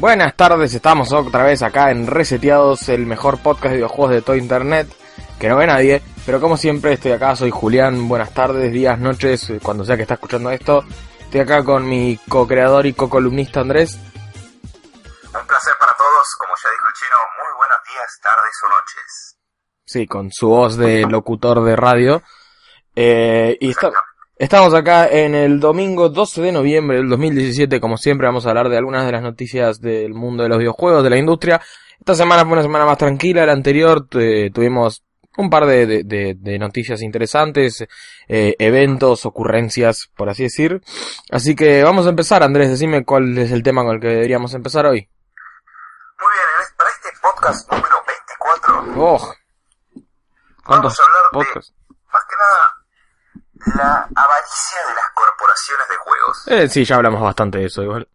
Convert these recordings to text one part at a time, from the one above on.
Buenas tardes, estamos otra vez acá en Reseteados, el mejor podcast de videojuegos de todo internet, que no ve nadie, pero como siempre estoy acá, soy Julián, buenas tardes, días, noches, cuando sea que está escuchando esto. Estoy acá con mi co-creador y co-columnista Andrés. Un placer para todos, como ya dijo el chino, muy buenos días, tardes o noches. Sí, con su voz de locutor de radio. Eh, y está, estamos acá en el domingo 12 de noviembre del 2017, como siempre vamos a hablar de algunas de las noticias del mundo de los videojuegos, de la industria. Esta semana fue una semana más tranquila, la anterior eh, tuvimos un par de, de, de, de noticias interesantes, eh, eventos, ocurrencias, por así decir. Así que vamos a empezar, Andrés, decime cuál es el tema con el que deberíamos empezar hoy. Muy bien, en este- para este podcast número 24 Oh, ¿cuántos vamos a hablar podcasts? de, más que nada, la avaricia de las corporaciones de juegos. Eh, sí, ya hablamos bastante de eso igual.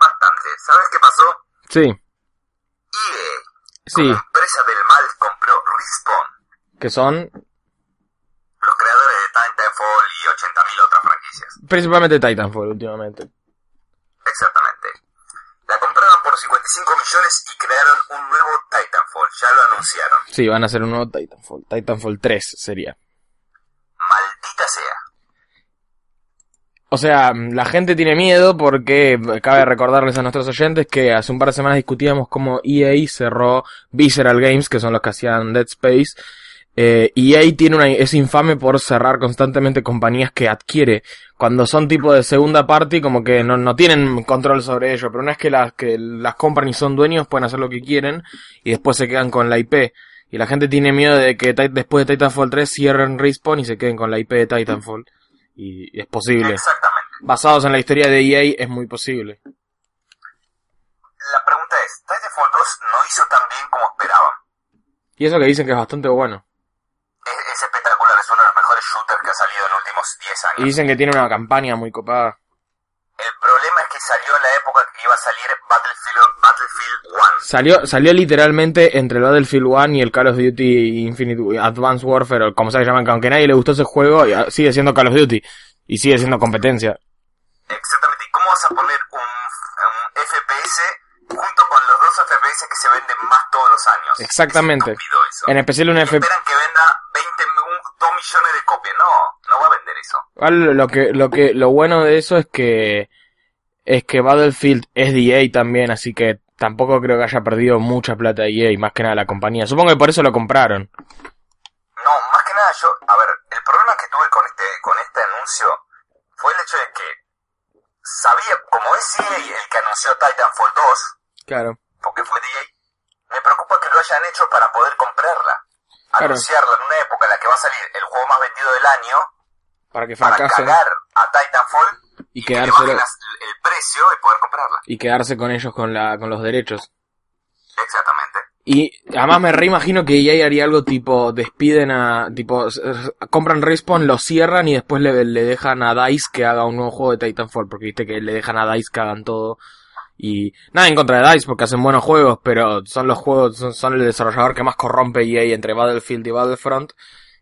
Bastante. ¿Sabes qué pasó? Sí, EA, sí, como empresa del mal, compró Respawn, que son los creadores de Titanfall y 80.000 otras franquicias. principalmente Titanfall últimamente. Exactamente. La compraron por 55 millones y crearon un nuevo Titanfall. Ya lo anunciaron. Sí, van a hacer un nuevo Titanfall. Titanfall 3 sería. Maldita sea. O sea, la gente tiene miedo porque cabe recordarles a nuestros oyentes que hace un par de semanas discutíamos cómo EA cerró Visceral Games, que son los que hacían Dead Space. Eh, EA tiene una, es infame por cerrar constantemente compañías que adquiere. Cuando son tipo de segunda parte, como que no, no tienen control sobre ello. Pero una vez que las, que las compran y son dueños, pueden hacer lo que quieren y después se quedan con la IP. Y la gente tiene miedo de que después de Titanfall 3 cierren Respawn y se queden con la IP de Titanfall. Y, y es posible. Exactamente. Basados en la historia de EA es muy posible. La pregunta es, Titanfall 2 no hizo tan bien como esperaban. Y eso que dicen que es bastante bueno. Es, es espectacular, es uno de los mejores shooters que ha salido en los últimos 10 años. Y dicen que tiene una campaña muy copada. El problema es que salió en la época que iba a salir Battlefield, Battlefield 1. Salió, salió literalmente entre el Battlefield 1 y el Call of Duty Infinite Advanced Warfare, o como se llaman, que aunque nadie le gustó ese juego, ah, sigue siendo Call of Duty. Y sigue siendo competencia. Exactamente. ¿Y cómo vas a poner un, un FPS junto con los dos FPS que se venden más todos los años? Exactamente. Es estúpido eso. En especial un Y F... Esperan que venda 20, un- 2 millones de copias. No, no va a vender eso. Igual Lo que, lo que, lo bueno de eso es que, es que Battlefield es de EA también, así que tampoco creo que haya perdido mucha plata de EA, más que nada la compañía. Supongo que por eso lo compraron. No, más que nada yo, a ver, el problema que tuve con este, con este anuncio fue el hecho de que sabía, como es EA el que anunció Titanfall 2, Claro. porque fue EA, me preocupa que lo hayan hecho para poder comprarla. Claro. Anunciarla en una época en la que va a salir el juego más vendido del año, Para que para fracasen cagar a Titanfall y y que las- el precio y poder comprarla. y quedarse con ellos con la, con los derechos. Exactamente. Y además me reimagino que EA haría algo tipo, despiden a, tipo, compran Respawn, lo cierran y después le, le dejan a DICE que haga un nuevo juego de Titanfall, porque viste que le dejan a DICE que hagan todo. Y nada en contra de DICE porque hacen buenos juegos, pero son los juegos, son, son el desarrollador que más corrompe EA entre Battlefield y Battlefront.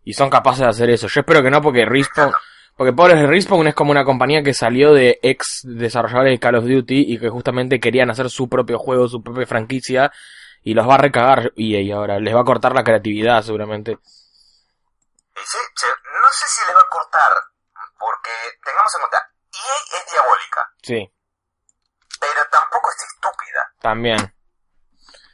Y son capaces de hacer eso. Yo espero que no porque Respawn, porque pobres Respawn es como una compañía que salió de ex desarrolladores de Call of Duty y que justamente querían hacer su propio juego, su propia franquicia y los va a recagar EA ahora. Les va a cortar la creatividad seguramente. Sí, no sé si le va a cortar, porque tengamos en cuenta, EA es diabólica, Sí, pero tampoco es estúpida. también.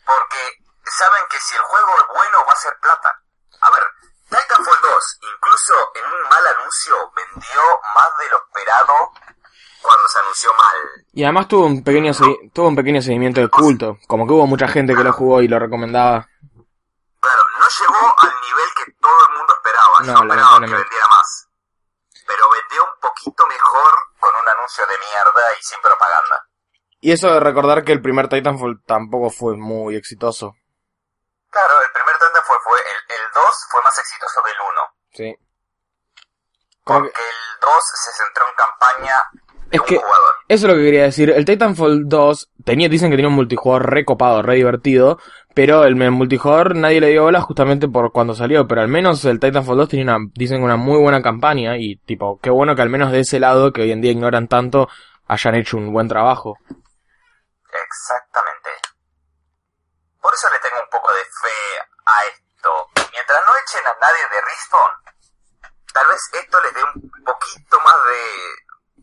Porque saben que si el juego es bueno va a ser plata. A ver, Titanfall 2, incluso en un mal anuncio, vendió más de lo esperado cuando se anunció mal. Y además tuvo un pequeño segui- tuvo un pequeño seguimiento de culto, como que hubo mucha gente que lo jugó y lo recomendaba. Claro, no llegó al nivel que todo el mundo esperaba. No, Yo esperaba que vendiera más. Pero vendió un poquito mejor con un anuncio de mierda y sin propaganda. Y eso de recordar que el primer Titanfall tampoco fue muy exitoso. Claro, el primer Titanfall fue, el, el 2 fue más exitoso del 1. Sí. Que- Porque el 2 se centró en campaña de Es un que- jugador. Eso es lo que quería decir. El Titanfall 2 tenía, dicen que tenía un multijugador re copado, re divertido, pero el, el multijugador nadie le dio bola justamente por cuando salió, pero al menos el Titanfall 2 tenía una, dicen una muy buena campaña y tipo, qué bueno que al menos de ese lado, que hoy en día ignoran tanto, hayan hecho un buen trabajo. Exactamente. Por eso le tengo un poco de fe a esto. Mientras no echen a nadie de Respawn, tal vez esto les dé un poquito más de,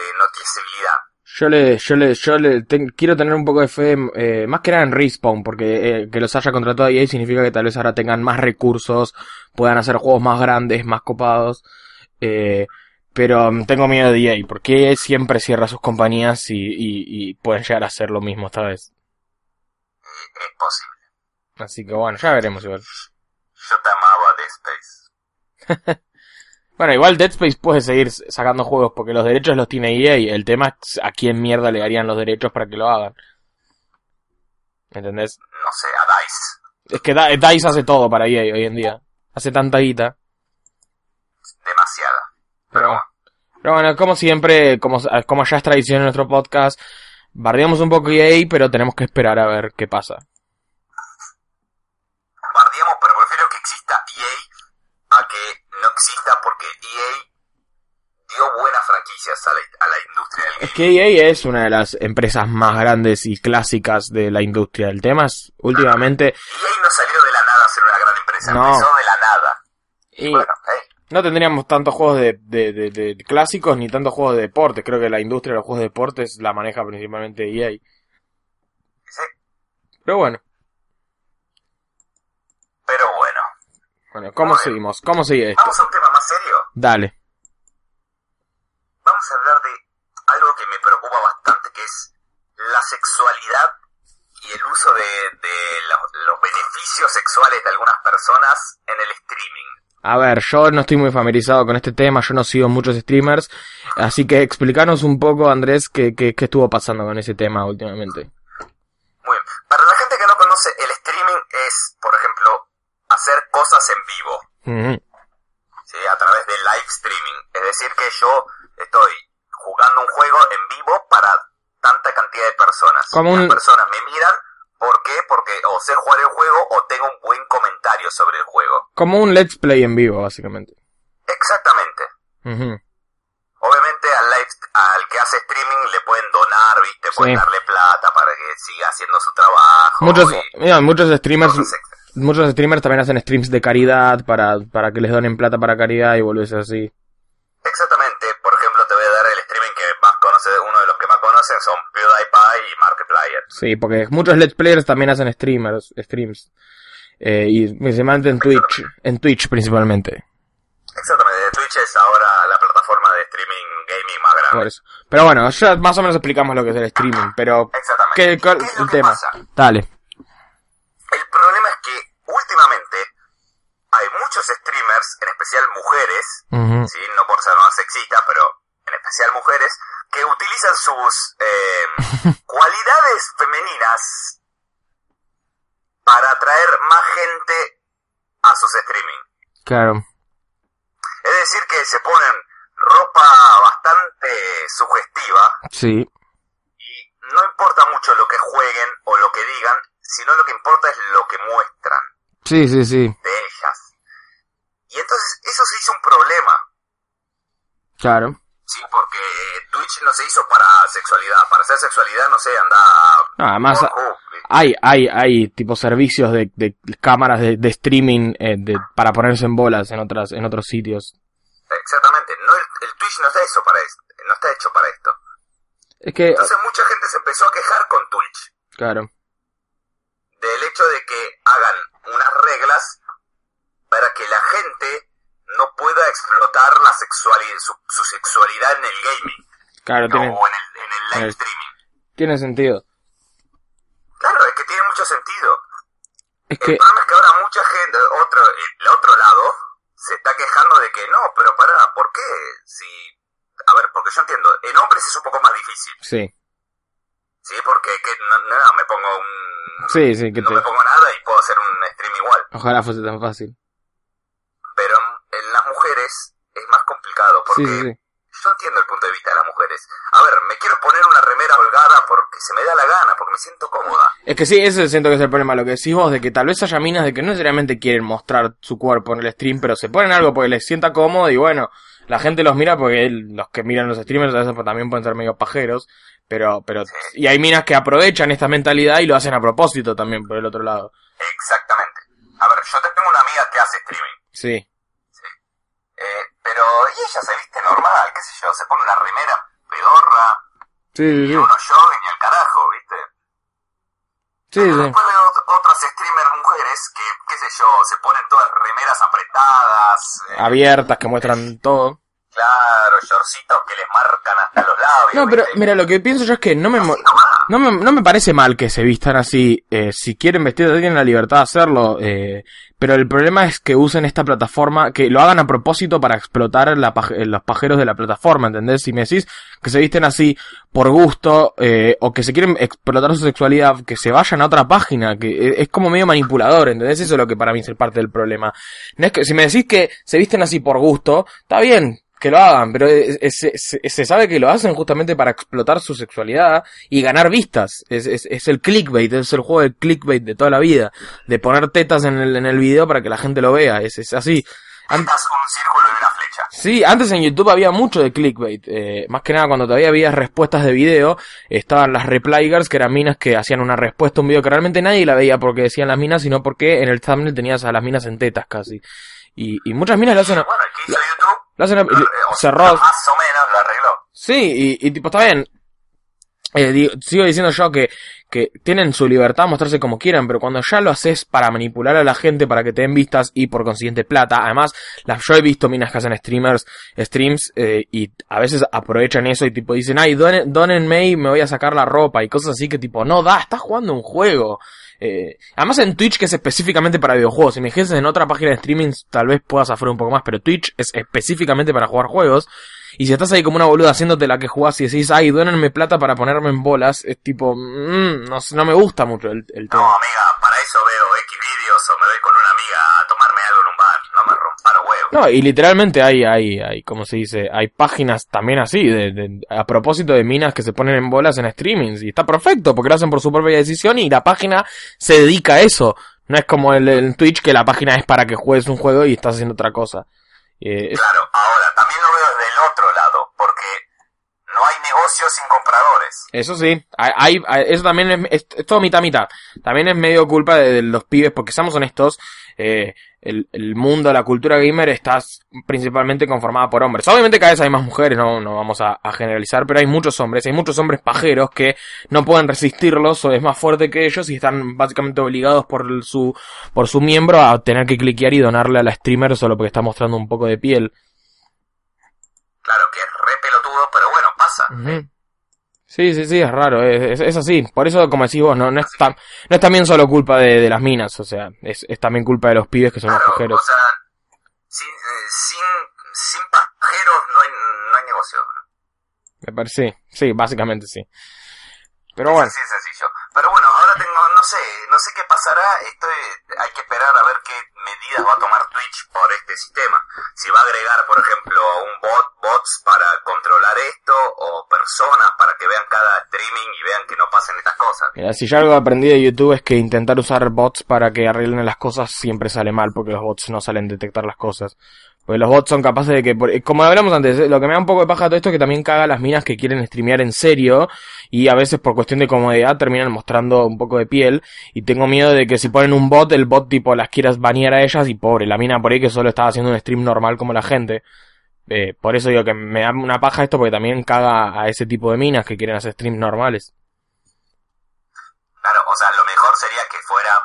de noticiabilidad. Yo le, yo le, yo le ten- quiero tener un poco de fe, eh, más que nada en Respawn, porque eh, que los haya contratado EA significa que tal vez ahora tengan más recursos, puedan hacer juegos más grandes, más copados, eh, pero mm, tengo miedo de EA, porque EA siempre cierra sus compañías y, y, y pueden llegar a hacer lo mismo esta vez. Es posible. Así que bueno, ya veremos igual. Yo te amaba Dead Space. Bueno, igual Dead Space puede seguir sacando juegos porque los derechos los tiene EA. El tema es a quién mierda le darían los derechos para que lo hagan. ¿Entendés? No sé, a DICE. Es que DICE hace todo para EA hoy en día. Hace tanta guita. Demasiada. Pero, bueno. pero bueno, como siempre, como, como ya es tradición en nuestro podcast, bardeamos un poco EA, pero tenemos que esperar a ver qué pasa. Bardeamos, pero prefiero que exista EA a que no exista porque EA dio buenas franquicias a la, a la industria del Es gaming. que EA es una de las empresas más grandes y clásicas de la industria. El tema es, últimamente, EA no salió de la nada a ser una gran empresa, No. empezó de la nada. y Bueno, hey, no tendríamos tantos juegos de, de, de- de clásicos ni tantos juegos de deportes. Creo que la industria de los juegos de deportes la maneja principalmente EA. sí, Pero bueno, pero bueno. bueno, ¿cómo seguimos? ¿Cómo sigue esto? Vamos a un tema más serio. Dale. Vamos a hablar de algo que me preocupa bastante, que es la sexualidad y el uso de, de los, los beneficios sexuales de algunas personas en el streaming. A ver, yo no estoy muy familiarizado con este tema, yo no sigo muchos streamers, así que explícanos un poco, Andrés, qué, qué, qué estuvo pasando con ese tema últimamente. Muy bien. Para la gente que no conoce, el streaming es, por ejemplo, hacer cosas en vivo, Ujú. ¿sí? a través de live streaming. Es decir, que yo estoy jugando un juego en vivo para tanta cantidad de personas. Como Las un- personas me miran, ¿por qué? Porque o sé jugar el juego o tengo un buen comentario sobre el juego. Como un let's play en vivo, básicamente. Exactamente. Obviamente al live, al que hace streaming le pueden donar, ¿viste? Pueden Sí. darle plata para que siga haciendo su trabajo. Muchos, y mira, muchos streamers, muchos streamers también hacen streams de caridad para, para que les donen plata para caridad y volverse así. Exactamente, por ejemplo, te voy a dar el streaming que más conoce, uno de los que más conocen son PewDiePie y Markiplier. Sí, porque muchos let's players también hacen streamers, streams. Eh, y principalmente en Twitch, en Twitch principalmente. Exactamente, Twitch es ahora la plataforma de streaming gaming más grande. Por eso. Pero bueno, ya más o menos explicamos lo que es el streaming, pero Exactamente. ¿qué, cuál- ¿Qué es lo el que tema? pasa? Dale. El problema es que últimamente hay muchos streamers, en especial mujeres. ¿sí? no por ser más sexista, pero en especial mujeres, que utilizan sus eh, cualidades femeninas para atraer más gente a sus streaming. Claro. Es decir, que se ponen ropa bastante sugestiva Sí. y no importa mucho lo que jueguen o lo que digan, sino lo que importa es lo que muestran Sí, sí, sí. de ellas. Y entonces eso se hizo un problema, Claro. ¿sí? Porque Twitch no se hizo para sexualidad. Para hacer sexualidad, no sé, anda... No, además Pornhub, ¿viste? hay, hay, hay tipo servicios de, de cámaras de, de streaming eh, de, para ponerse en bolas en otras, en otros sitios. Exactamente. No, el, el Twitch no está hecho para esto. No está hecho para esto. Es que, Entonces mucha gente se empezó a quejar con Twitch. claro. del hecho de que hagan unas reglas para que la gente no pueda explotar la sexualidad, su, su sexualidad en el gaming Claro, tiene, o en el, en el live el- streaming. tiene sentido. Claro, es que tiene mucho sentido. Es El que, problema es que ahora mucha gente, otro, el otro lado, se está quejando de que no, pero pará, ¿por qué? Si, a ver, porque yo entiendo, en hombres es un poco más difícil, sí. ¿sí? Porque que no, no, me pongo un... Sí, sí, que no te, me pongo nada y puedo hacer un stream igual. ojalá fuese tan fácil. Pero en, en las mujeres es más complicado porque Sí, sí, sí. Yo entiendo el punto de vista de las mujeres. A ver, me quiero poner una remera holgada porque se me da la gana, porque me siento cómoda. Es que sí, ese siento que es el problema, lo que decís vos, de que tal vez haya minas de que no necesariamente quieren mostrar su cuerpo en el stream, pero se ponen algo porque les sienta cómodo y bueno, la gente los mira porque los que miran los streamers a veces pues, también pueden ser medio pajeros, Pero, pero, y hay minas que aprovechan esta mentalidad y lo hacen a propósito también por el otro lado. Exactamente. A ver, yo tengo una amiga que hace streaming. Sí. Eh, pero y ella se viste normal, qué sé yo, se pone una remera pedorra Sí, y sí. unos jogging y el carajo, ¿viste? Sí, Pero sí. Después veo ot- otras streamers mujeres que, qué sé yo, se ponen todas remeras apretadas, eh, Abiertas, que muestran todo. claro, shortcitos que les marcan hasta los labios. No, pero ¿viste? mira, lo que pienso yo es que no me, nomás. No me, no me parece mal que se vistan así. Eh, si quieren vestir, tienen la libertad de hacerlo. Eh, pero el problema es que usen esta plataforma, que lo hagan a propósito para explotar la eh, los pajeros de la plataforma, ¿entendés? Si me decís que se visten así por gusto, eh, o que se quieren explotar su sexualidad, que se vayan a otra página, que eh, es como medio manipulador, ¿entendés? Eso es lo que para mí es parte del problema. No es que, si me decís que se visten así por gusto, está bien, que lo hagan, pero es- es- es- se sabe que lo hacen justamente para explotar su sexualidad y ganar vistas. Es, es, es el clickbait, es el juego de clickbait de toda la vida, de poner tetas en el, en el video para que la gente lo vea, es, es así. An- Pintas un círculo y una flecha. Sí, antes en YouTube había mucho de clickbait. eh, más que nada cuando todavía había respuestas de video, estaban las reply girls, que eran minas que hacían una respuesta a un video que realmente nadie la veía porque decían las minas, sino porque en el thumbnail tenías a las minas en tetas casi. Y, y muchas minas lo hacen, a- Bueno, el que hizo YouTube, lo hacen a- eh, o sea, cerró. más o menos lo arregló. Sí, y, y tipo, está bien. Eh, digo- sigo diciendo yo que, que tienen su libertad a mostrarse como quieran, pero cuando ya lo haces para manipular a la gente para que te den vistas y por consiguiente plata, además, las, yo he visto minas que hacen streamers, streams, eh, y a veces aprovechan eso y tipo dicen, ay, donen- donenme y me voy a sacar la ropa y cosas así que tipo, no da, estás jugando un juego. Eh, además en Twitch que es específicamente para videojuegos, si me dijese en otra página de streaming tal vez puedas afuera un poco más, pero Twitch es específicamente para jugar juegos. Y si estás ahí como una boluda haciéndote la que jugás y decís, ay, duénenme plata para ponerme en bolas, es tipo, mm, no, no me gusta mucho el, el No, tema. amiga, para eso veo X o me voy con una amiga a tomarme algo en un bar. No me rompa los huevos. No, y literalmente hay, hay, hay, como se dice, hay páginas también así, de, de- a propósito de minas que se ponen en bolas en streamings, y está perfecto, porque lo hacen por su propia decisión y la página se dedica a eso. No es como el, Twitch que la página es para que juegues un juego y estás haciendo otra cosa. Eh, Claro, ahora, también lo veo desde el otro lado, no hay negocio sin compradores. Eso sí, hay, hay- eso también es, todo mitad mitad. También es medio culpa de, de los pibes, porque seamos honestos, eh, el, el mundo, la cultura gamer está principalmente conformada por hombres. Obviamente cada vez hay más mujeres, no, no vamos a, a generalizar, pero hay muchos hombres, hay muchos hombres pajeros que no pueden resistirlos o es más fuerte que ellos y están básicamente obligados por su, por su miembro a tener que cliquear y donarle a la streamer solo porque está mostrando un poco de piel. Claro que es Sí, sí, sí, es raro, es, así. Por eso, como decís vos, no, no, es, tam- no es también solo culpa de, de las minas, o sea, es, es también culpa de los pibes que son los pajeros. o sea, sin, eh, sin, sin pajeros no hay, no hay negocio. Me parece, sí, básicamente sí. Pero bueno, Así de sencillo. Pero bueno, ahora tengo, no sé, no sé qué pasará. Estoy, hay que esperar a ver qué medidas va a tomar Twitch por este sistema. Si va a agregar, por ejemplo, un bot, bots para controlar esto, o personas para que vean cada streaming y vean que no pasen estas cosas. mira, si yo algo aprendí de YouTube es que intentar usar bots para que arreglen las cosas siempre sale mal, porque los bots no salen detectar las cosas. Porque los bots son capaces de que, por- como hablamos antes, eh, lo que me da un poco de paja todo esto es que también caga a las minas que quieren streamear en serio y a veces por cuestión de comodidad terminan mostrando un poco de piel y tengo miedo de que si ponen un bot, el bot tipo las quieras banear a ellas y pobre, la mina por ahí que solo estaba haciendo un stream normal como la gente. Eh, por eso digo que me da una paja esto porque también caga a ese tipo de minas que quieren hacer streams normales. Claro, o sea, lo mejor sería que fuera,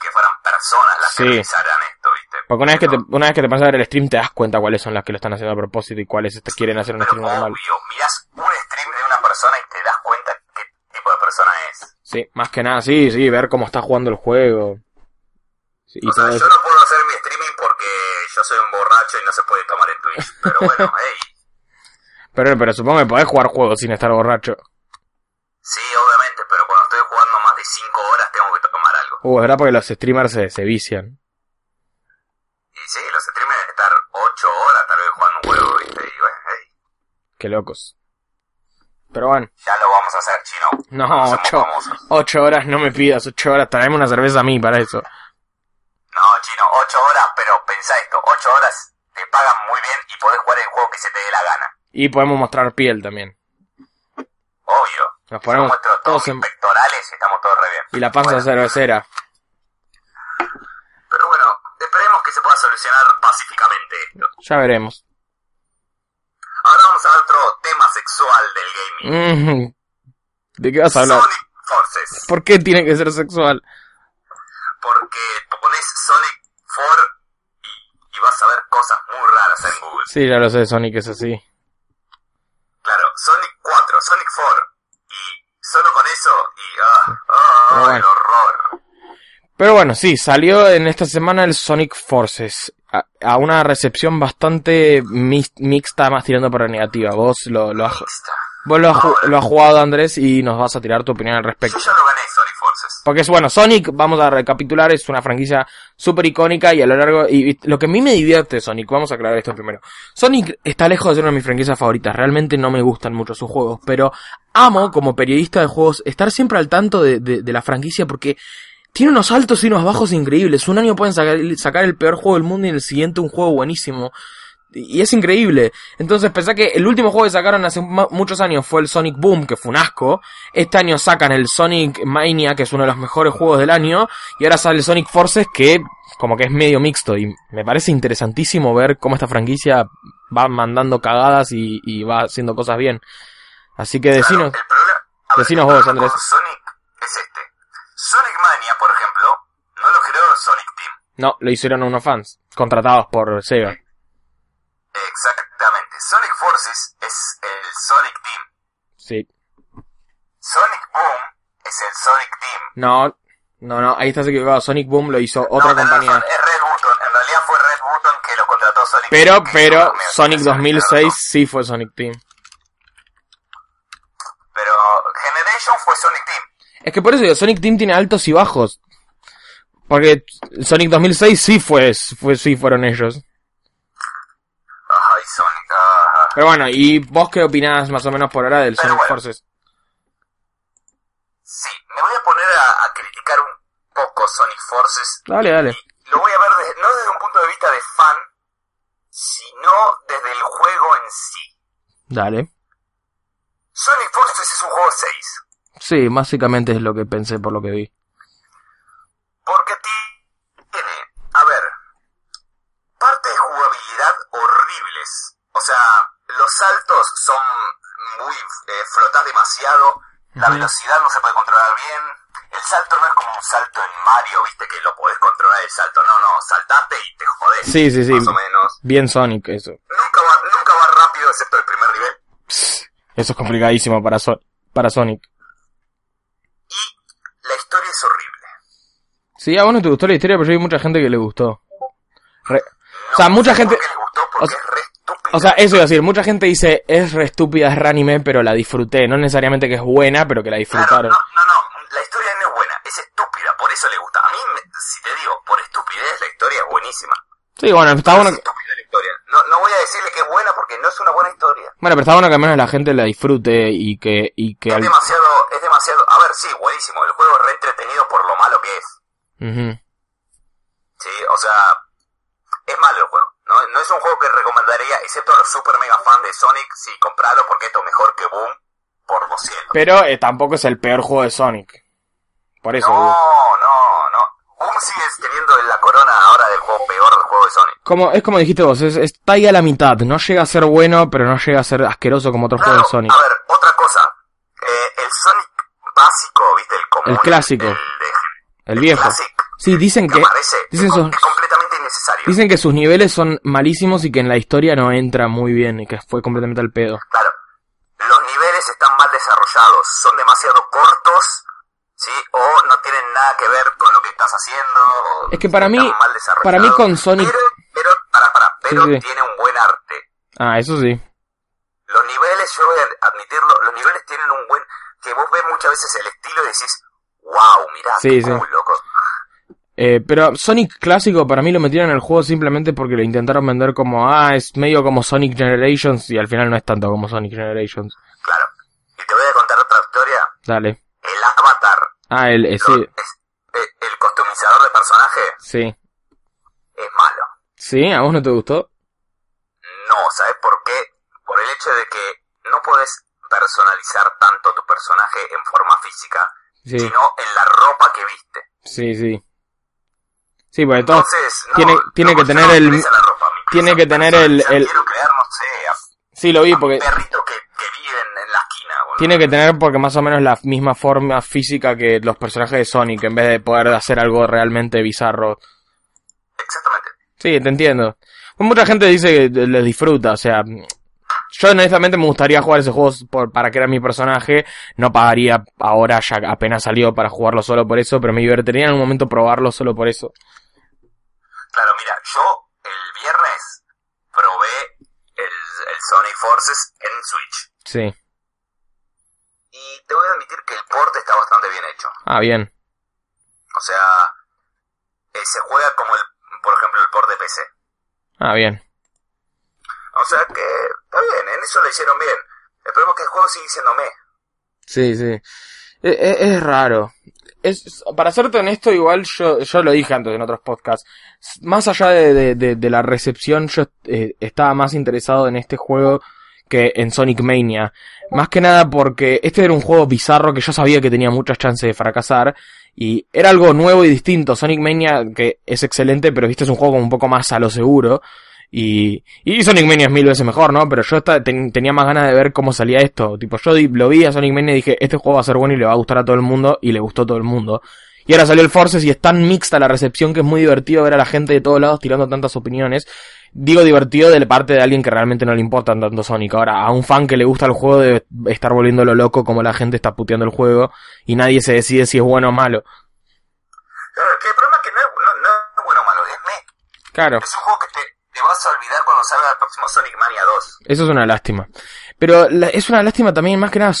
que fueran personas las Sí. que realizaran esto, ¿viste? Porque una vez que te, una vez que te pasas a ver el stream te das cuenta cuáles son las que lo están haciendo a propósito y cuáles te quieren hacer un stream normal. obvio, mirás un stream de una persona y te das cuenta qué tipo de persona es. Sí, más que nada, sí, sí, ver cómo está jugando el juego. Sí, y o sea, yo no puedo hacer mi streaming porque yo soy un borracho y no se puede tomar en Twitch. Pero bueno, hey, Pero, pero supongo que podés jugar juegos sin estar borracho. sí, obviamente, pero cuando estoy jugando más de 5 horas tengo que tomar algo. Uh, es verdad porque los streamers se, se vician. Y sí, los streamers deben estar 8 horas tal vez jugando un juego, ¿viste? Y bueno, hey, Qué locos. Pero bueno, ya lo vamos a hacer, chino. no, Somos ocho, famosos. ocho horas no me pidas, ocho horas, traeme una cerveza a mí para eso. No, chino, 8 horas, pero pensá esto, 8 horas te pagan muy bien y podés jugar el juego que se te dé la gana. Y podemos mostrar piel también. Obvio. Nos ponemos todos todos en... pectorales y estamos todos re bien. Y la panza Bueno, cervecera. Pero bueno, esperemos que se pueda solucionar pacíficamente esto. Ya veremos. Ahora vamos a otro tema sexual del gaming. Mm, ¿De qué vas a hablar? Sonic Forces. ¿Por qué tiene que ser sexual? Porque pones Sonic 4 y, y vas a ver cosas muy raras en Google. Sí, ya lo sé, Sonic es así. Claro, Sonic 4, Sonic 4. Y solo con eso, y ah, ah, Pero bueno. el horror. Pero bueno, sí, salió en esta semana el Sonic Forces. A, a una recepción bastante mixta, más tirando para negativa. Vos lo, lo has, vos lo has, ju- lo has jugado, Andrés, y nos vas a tirar tu opinión al respecto. Yo ya lo gané, Sonic Forces. Porque es bueno, Sonic, vamos a recapitular, es una franquicia súper icónica y a lo largo, y, y lo que a mí me divierte Sonic, vamos a aclarar esto primero. Sonic está lejos de ser una de mis franquicias favoritas, realmente no me gustan mucho sus juegos, pero amo como periodista de juegos estar siempre al tanto de, de- de la franquicia porque tiene unos altos y unos bajos increíbles. Un año pueden sacar, sacar el peor juego del mundo y en el siguiente un juego buenísimo. Y es increíble. Entonces, pensá que el último juego que sacaron hace muchos años fue el Sonic Boom, que fue un asco. Este año sacan el Sonic Mania, que es uno de los mejores juegos del año. Y ahora sale el Sonic Forces, que como que es medio mixto. Y me parece interesantísimo ver cómo esta franquicia va mandando cagadas y, y va haciendo cosas bien. Así que decinos. Claro, el problema, a ver, decinos vos, Andrés. Sonic. Sonic Mania, por ejemplo, no lo creó Sonic Team. No, lo hicieron unos fans, contratados por Sega. Exactamente. Sonic Forces es el Sonic Team. Sí. Sonic Boom es el Sonic Team. No, no, no, ahí estás equivocado. Sonic Boom lo hizo otra No, compañía. razón, Es Red Button. En realidad fue Red Button que lo contrató Sonic Pero, Team, pero, Sonic explicación, 2006 claro. sí fue Sonic Team. Pero Generation fue Sonic Team. Es que por eso digo, Sonic Team tiene altos y bajos. Porque Sonic 2006 sí fue, fue sí fueron ellos. Ay, Sonic. ah. Pero bueno, ¿y vos qué opinás más o menos por ahora del Pero Sonic bueno. Forces? Sí, me voy a poner a, a criticar un poco Sonic Forces. Dale, dale. Lo voy a ver desde- no desde un punto de vista de fan, sino desde el juego en sí. Dale. Sonic Forces es un juego 6. Sí, básicamente es lo que pensé por lo que vi. Porque ti- tiene, a ver, partes de jugabilidad horribles. O sea, los saltos son muy... Eh, flotas demasiado, la velocidad no se puede controlar bien. El salto no es como un salto en Mario, viste, que lo podés controlar el salto. No, no, saltaste y te jodés. Sí, sí, sí. Más o menos. Bien Sonic, eso. Nunca va, nunca va rápido excepto el primer nivel. Psst, Eso es complicadísimo para, So- para Sonic. La historia es horrible. Sí, a vos no te gustó la historia, pero yo vi mucha gente que le gustó. Re- No O sea, mucha gente- les gustó, porque o es re estúpida. O sea, eso iba a decir, mucha gente dice, es re estúpida, es re anime, pero la disfruté. No necesariamente que es buena, pero que la Claro, disfrutaron. no, no, no, la historia no es buena, es estúpida, por eso le gusta. A mí, si te digo, por estupidez, la historia es buenísima. Sí, bueno, está bueno, Es historia. No, no voy a decirle que es buena porque no es una buena historia. bueno, pero está bueno que al menos la gente la disfrute y que, y que Es al- demasiado, es demasiado... A ver, sí, buenísimo, el juego es re entretenido por lo malo que es. Ujú. Sí, o sea, es malo el juego. No, no es un juego que recomendaría, excepto a los super mega fans de Sonic, sí, compralo porque esto es mejor que Boom por 200. Pero eh, tampoco es el peor juego de Sonic. Por eso. No, digo. no, no. Boom sigue teniendo la corona ahora del juego peor del juego de Sonic. Como, es como dijiste vos, es, está ahí a la mitad. No llega a ser bueno, pero no llega a ser asqueroso como otros juegos de Sonic. A ver, otra cosa. Eh, el Sonic básico, ¿viste? El común. El clásico. El, de- El viejo. Classic, Sí, dicen que, me parece dicen sus- es completamente innecesario. dicen que sus niveles son malísimos y que en la historia no entra muy bien y que fue completamente al pedo. Claro. Los niveles están mal desarrollados, son demasiado cortos, ¿sí? O no tienen nada que ver estás haciendo. o Es que para mí- mal para mí con Sonic- Pero, pero, para, para, pero Sí, sí. tiene un buen arte. Ah, eso sí. Los niveles, yo voy a admitirlo, los niveles tienen un buen... Que vos ves muchas veces el estilo y decís, wow, mirá, Sí, qué cool, loco. Eh, pero Sonic clásico para mí lo metieron en el juego simplemente porque lo intentaron vender como, ah, es medio como Sonic Generations y al final no es tanto como Sonic Generations. Claro. Y te voy a contar otra historia. Dale. El avatar, Ah, el, eh, lo- sí, es- eh, el personaje, sí. es malo. ¿Sí? ¿A vos no te gustó? No, ¿sabes por qué? Por el hecho de que no puedes personalizar tanto tu personaje en forma física, Sí, sino en la ropa que viste. sí, sí. Sí, todo Entonces, no, tiene, tiene no, que tener el... ropa, tiene que tener el- el- Quiero crear, no sé, a Sí, lo vi porque... un perrito que, que vive en, en la esquina. boludo. Tiene que tener porque más o menos la misma forma física que los personajes de Sonic, en vez de poder hacer algo realmente bizarro. Exactamente. Sí, te entiendo. Pues mucha gente dice que les disfruta, o sea, yo honestamente me gustaría jugar ese juego por, para crear mi personaje, no pagaría ahora ya apenas salió para jugarlo solo por eso, pero me divertiría en un momento probarlo solo por eso. Claro, mira, yo el viernes probé el, el Sonic Forces en Switch. Sí. Te voy a admitir que el port está bastante bien hecho. Ah, bien. O sea, eh, se juega como, el, por ejemplo, el port de PC. Ah, bien. O sea que está bien, en eso lo hicieron bien. El problema es que el juego sigue siendo me. Sí, sí. E- e- Es, raro. Es, para serte honesto, igual yo, yo lo dije antes en otros podcasts. Más allá de, de- de- de la recepción, yo eh, estaba más interesado en este juego que en Sonic Mania. Más que nada porque este era un juego bizarro que yo sabía que tenía muchas chances de fracasar. Y era algo nuevo y distinto. Sonic Mania, que es excelente, pero viste, es un juego como un poco más a lo seguro. Y, y Sonic Mania es mil veces mejor, ¿no? Pero yo tenía más ganas de ver cómo salía esto. Tipo, yo lo vi a Sonic Mania y dije, este juego va a ser bueno y le va a gustar a todo el mundo. Y le gustó a todo el mundo. Y ahora salió el Forces y es tan mixta la recepción que es muy divertido ver a la gente de todos lados tirando tantas opiniones. Digo divertido de la parte de alguien que realmente no le importa tanto Sonic. Ahora, a un fan que le gusta el juego debe estar volviéndolo loco como la gente está puteando el juego y nadie se decide si es bueno o malo. Claro, que el problema es que no es, no- no es bueno o malo, es me. Claro. Es un juego que te, te vas a olvidar cuando salga el próximo Sonic Mania 2. Eso es una lástima. Pero la- es una lástima también, más que nada,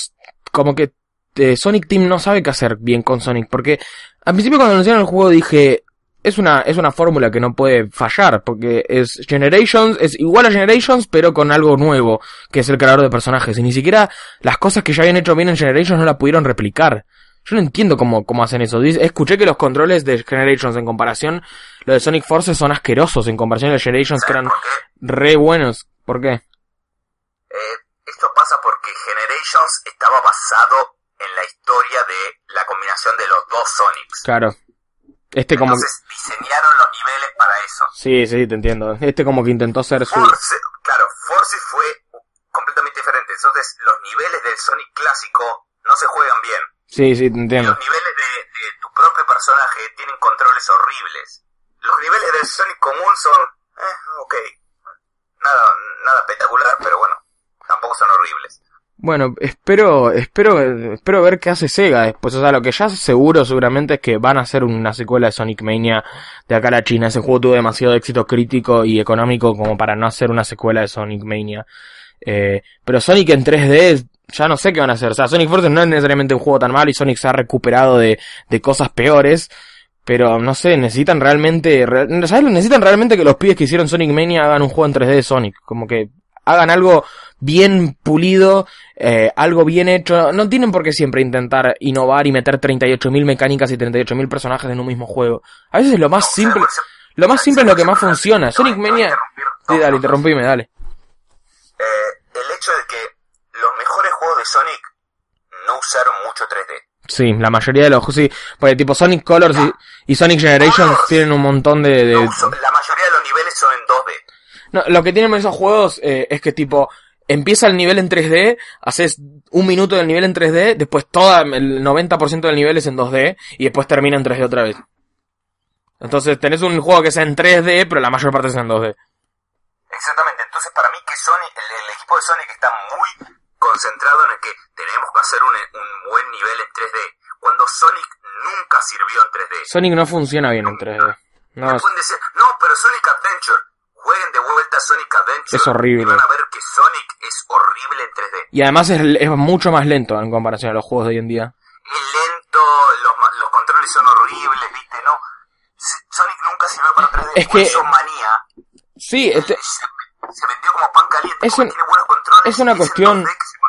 como que eh, Sonic Team no sabe qué hacer bien con Sonic. Porque al principio cuando anunciaron el juego dije, es una, es una fórmula que no puede fallar. Porque es Generations, es igual a Generations, pero con algo nuevo, que es el creador de personajes. Y ni siquiera las cosas que ya habían hecho bien en Generations no la pudieron replicar. Yo no entiendo cómo, cómo hacen eso. Dice- Escuché que los controles de Generations en comparación, los de Sonic Forces son asquerosos en comparación de Generations que ¿Sabes eran qué? re buenos. ¿Por qué? Eh, esto pasa porque Generations estaba basado en la historia de la combinación de los dos Sonics. Claro. Este como que... Entonces diseñaron los niveles para eso. Sí, sí, te entiendo. Este como que intentó ser su... Claro, Force fue completamente diferente. Entonces los niveles del Sonic clásico no se juegan bien. Sí, sí, te entiendo. los niveles de, de tu propio personaje tienen controles horribles. Los niveles del Sonic común son... Eh, ok. Nada, nada espectacular, pero bueno, tampoco son horribles. Bueno, espero, espero, espero ver qué hace Sega después. O sea, lo que ya seguro seguramente es que van a hacer una secuela de Sonic Mania de acá a la China. Ese juego tuvo demasiado éxito crítico y económico como para no hacer una secuela de Sonic Mania. Eh, pero Sonic en 3D, ya no sé qué van a hacer. O sea, Sonic Forces no es necesariamente un juego tan malo y Sonic se ha recuperado de, de cosas peores. Pero no sé, necesitan realmente, re- ¿sabes? Necesitan realmente que los pibes que hicieron Sonic Mania hagan un juego en 3D de Sonic. Como que hagan algo bien pulido, eh, algo bien hecho. No tienen por qué siempre intentar innovar y meter 38.000 mecánicas y 38.000 personajes en un mismo juego. A veces lo más simple, lo más simple es lo que más funciona. Sonic Mania... Sí, dale, interrumpime, dale. Eh, el hecho de que los mejores juegos de Sonic no usaron mucho 3D. Sí, la mayoría de los... Sí, porque tipo Sonic Colors y, y Sonic Generations tienen un montón de... de- No usó- la mayoría de los niveles son en 2D. No, lo que tienen esos juegos eh, es que tipo empieza el nivel en 3D, haces un minuto del nivel en 3D, después todo el 90% del nivel es en 2D y después termina en 3D otra vez. Entonces tenés un juego que sea en 3D, pero la mayor parte es en 2D. Exactamente, entonces para mí que Sonic, el, el equipo de Sonic está muy concentrado en el que tenemos que hacer un, un buen nivel en 3D, cuando Sonic nunca sirvió en 3D. Sonic no funciona bien en 3D. No, decir, no, pero Sonic Adventure, jueguen de vuelta Sonic Adventure. Es horrible. Y van a ver es horrible en 3D. y además es, es mucho más lento en comparación a los juegos de hoy en día. Es lento, los, los controles son horribles, viste, no. Sonic nunca sirvió para 3D. Es que- eso Manía Sí, este, se, se vendió como pan caliente Es un- tiene buenos controles. es una cuestión- 2D que control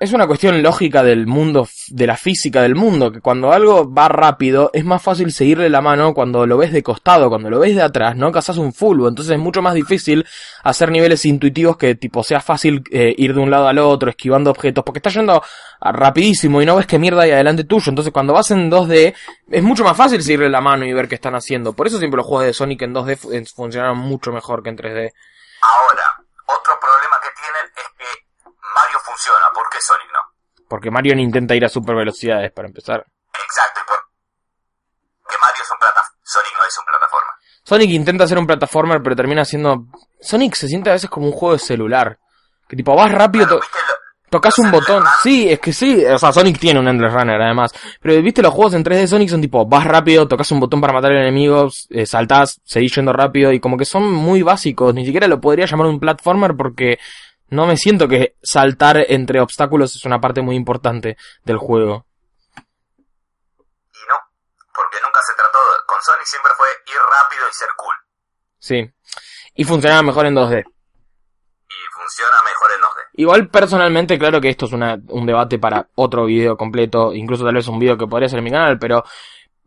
es una cuestión lógica del mundo, de la física del mundo, que cuando algo va rápido es más fácil seguirle la mano cuando lo ves de costado, cuando lo ves de atrás, no cazas un fulbo, entonces es mucho más difícil hacer niveles intuitivos que tipo sea fácil eh, ir de un lado al otro, esquivando objetos, porque está yendo rapidísimo y no ves qué mierda hay adelante tuyo, entonces cuando vas en 2D es mucho más fácil seguirle la mano y ver qué están haciendo, por eso siempre los juegos de Sonic en 2D funcionaron mucho mejor que en 3D. Ahora, otro problema que tienen es que Mario funciona, ¿por qué Sonic no? Porque Mario no intenta ir a super velocidades para empezar. Exacto, y por que Mario es un plataforma, Sonic no es un plataforma. Sonic intenta ser un plataformer, pero termina siendo... Sonic se siente a veces como un juego de celular. Que tipo, vas rápido, Claro, to- ¿viste lo- tocas un botón. Sí, es que sí. O sea, Sonic tiene un Endless Runner además. Pero viste, los juegos en 3D de Sonic son tipo, vas rápido, tocas un botón para matar enemigos, eh, saltás, seguís yendo rápido y como que son muy básicos. Ni siquiera lo podría llamar un platformer porque no me siento que saltar entre obstáculos es una parte muy importante del juego. Y no, porque nunca se trató, de- con Sonic siempre fue ir rápido y ser cool. Sí. Y funcionaba mejor en 2D. Y funciona mejor en 2D. Igual personalmente, claro que esto es una, un debate para otro video completo, incluso tal vez un video que podría ser en mi canal, pero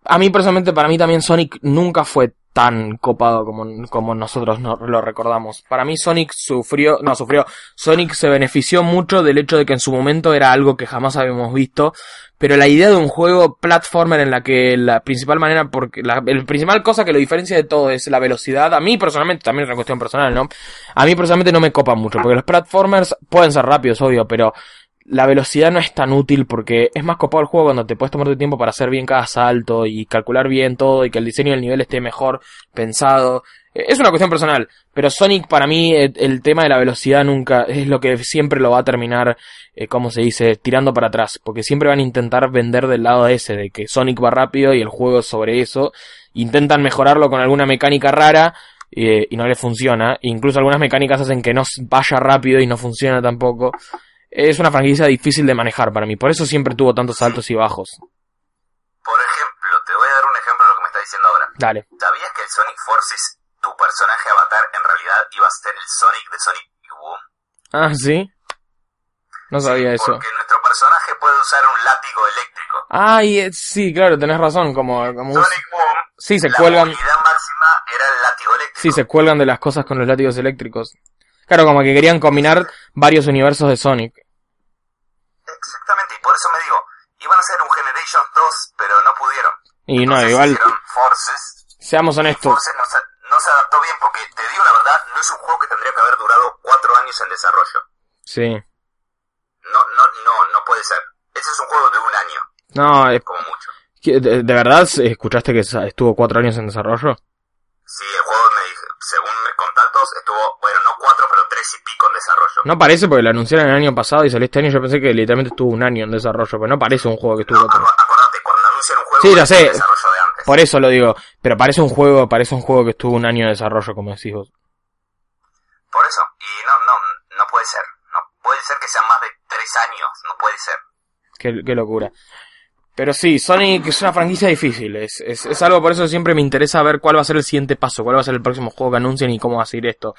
a mí personalmente, para mí también Sonic nunca fue tan copado como, como nosotros no- lo recordamos. Para mí Sonic sufrió, no sufrió, Sonic se benefició mucho del hecho de que en su momento era algo que jamás habíamos visto, pero la idea de un juego platformer en la que la principal manera, porque la principal cosa que lo diferencia de todo es la velocidad, a mí personalmente, también es una cuestión personal, ¿no? A mí personalmente no me copa mucho, porque los platformers pueden ser rápidos, obvio, pero la velocidad no es tan útil porque es más copado el juego cuando te puedes tomar tu tiempo para hacer bien cada salto y calcular bien todo y que el diseño del nivel esté mejor pensado. Eh, Es una cuestión personal, pero Sonic para mí el, el tema de la velocidad nunca es lo que siempre lo va a terminar, eh, como se dice, tirando para atrás, porque siempre van a intentar vender del lado ese, de que Sonic va rápido y el juego sobre eso. Intentan mejorarlo con alguna mecánica rara, eh, y no le funciona. Incluso algunas mecánicas hacen que no vaya rápido y no funciona tampoco. Es una franquicia difícil de manejar para mí, por eso siempre tuvo tantos altos y bajos. Por ejemplo, te voy a dar un ejemplo de lo que me está diciendo ahora. Dale. ¿Sabías que el Sonic Forces, tu personaje avatar, en realidad iba a ser el Sonic de Sonic Boom? Ah, ¿sí? No sabía eso. Porque nuestro personaje puede usar un látigo eléctrico. Ay, eh, sí, claro, tenés razón, como, como Sonic Boom, Sí, se la cuelgan, máxima era el látigo eléctrico. sí, se cuelgan de las cosas con los látigos eléctricos. Claro, como que querían combinar varios universos de Sonic. Por eso me digo, iban a hacer un Generations 2, pero no pudieron. Y no, igual, Forces, seamos honestos. Forces no se, no se adaptó bien porque, te digo la verdad, no es un juego que tendría que haber durado cuatro años en desarrollo. Sí. No, no, no, no puede ser. Ese es un juego de un año, No, es como mucho. ¿de, de verdad escuchaste que estuvo cuatro años en desarrollo? Sí, el juego, me según mis contactos, estuvo, bueno, no y pico en desarrollo. No parece porque lo anunciaron el año pasado y salió este año. Yo pensé que literalmente estuvo un año en desarrollo, pero no parece un juego que estuvo No, acu- acordate, cuando anuncian un juego, Sí, lo sé. de antes. Por eso lo digo, pero parece un juego, parece un juego que estuvo un año de desarrollo, como decís vos. Por eso, y no, no, no puede ser. No puede ser que sean más de tres años, no puede ser. Qué, qué locura. Pero sí, Sonic es una franquicia difícil. Es, es, es algo por eso siempre me interesa ver cuál va a ser el siguiente paso, cuál va a ser el próximo juego que anuncien y cómo va a seguir esto.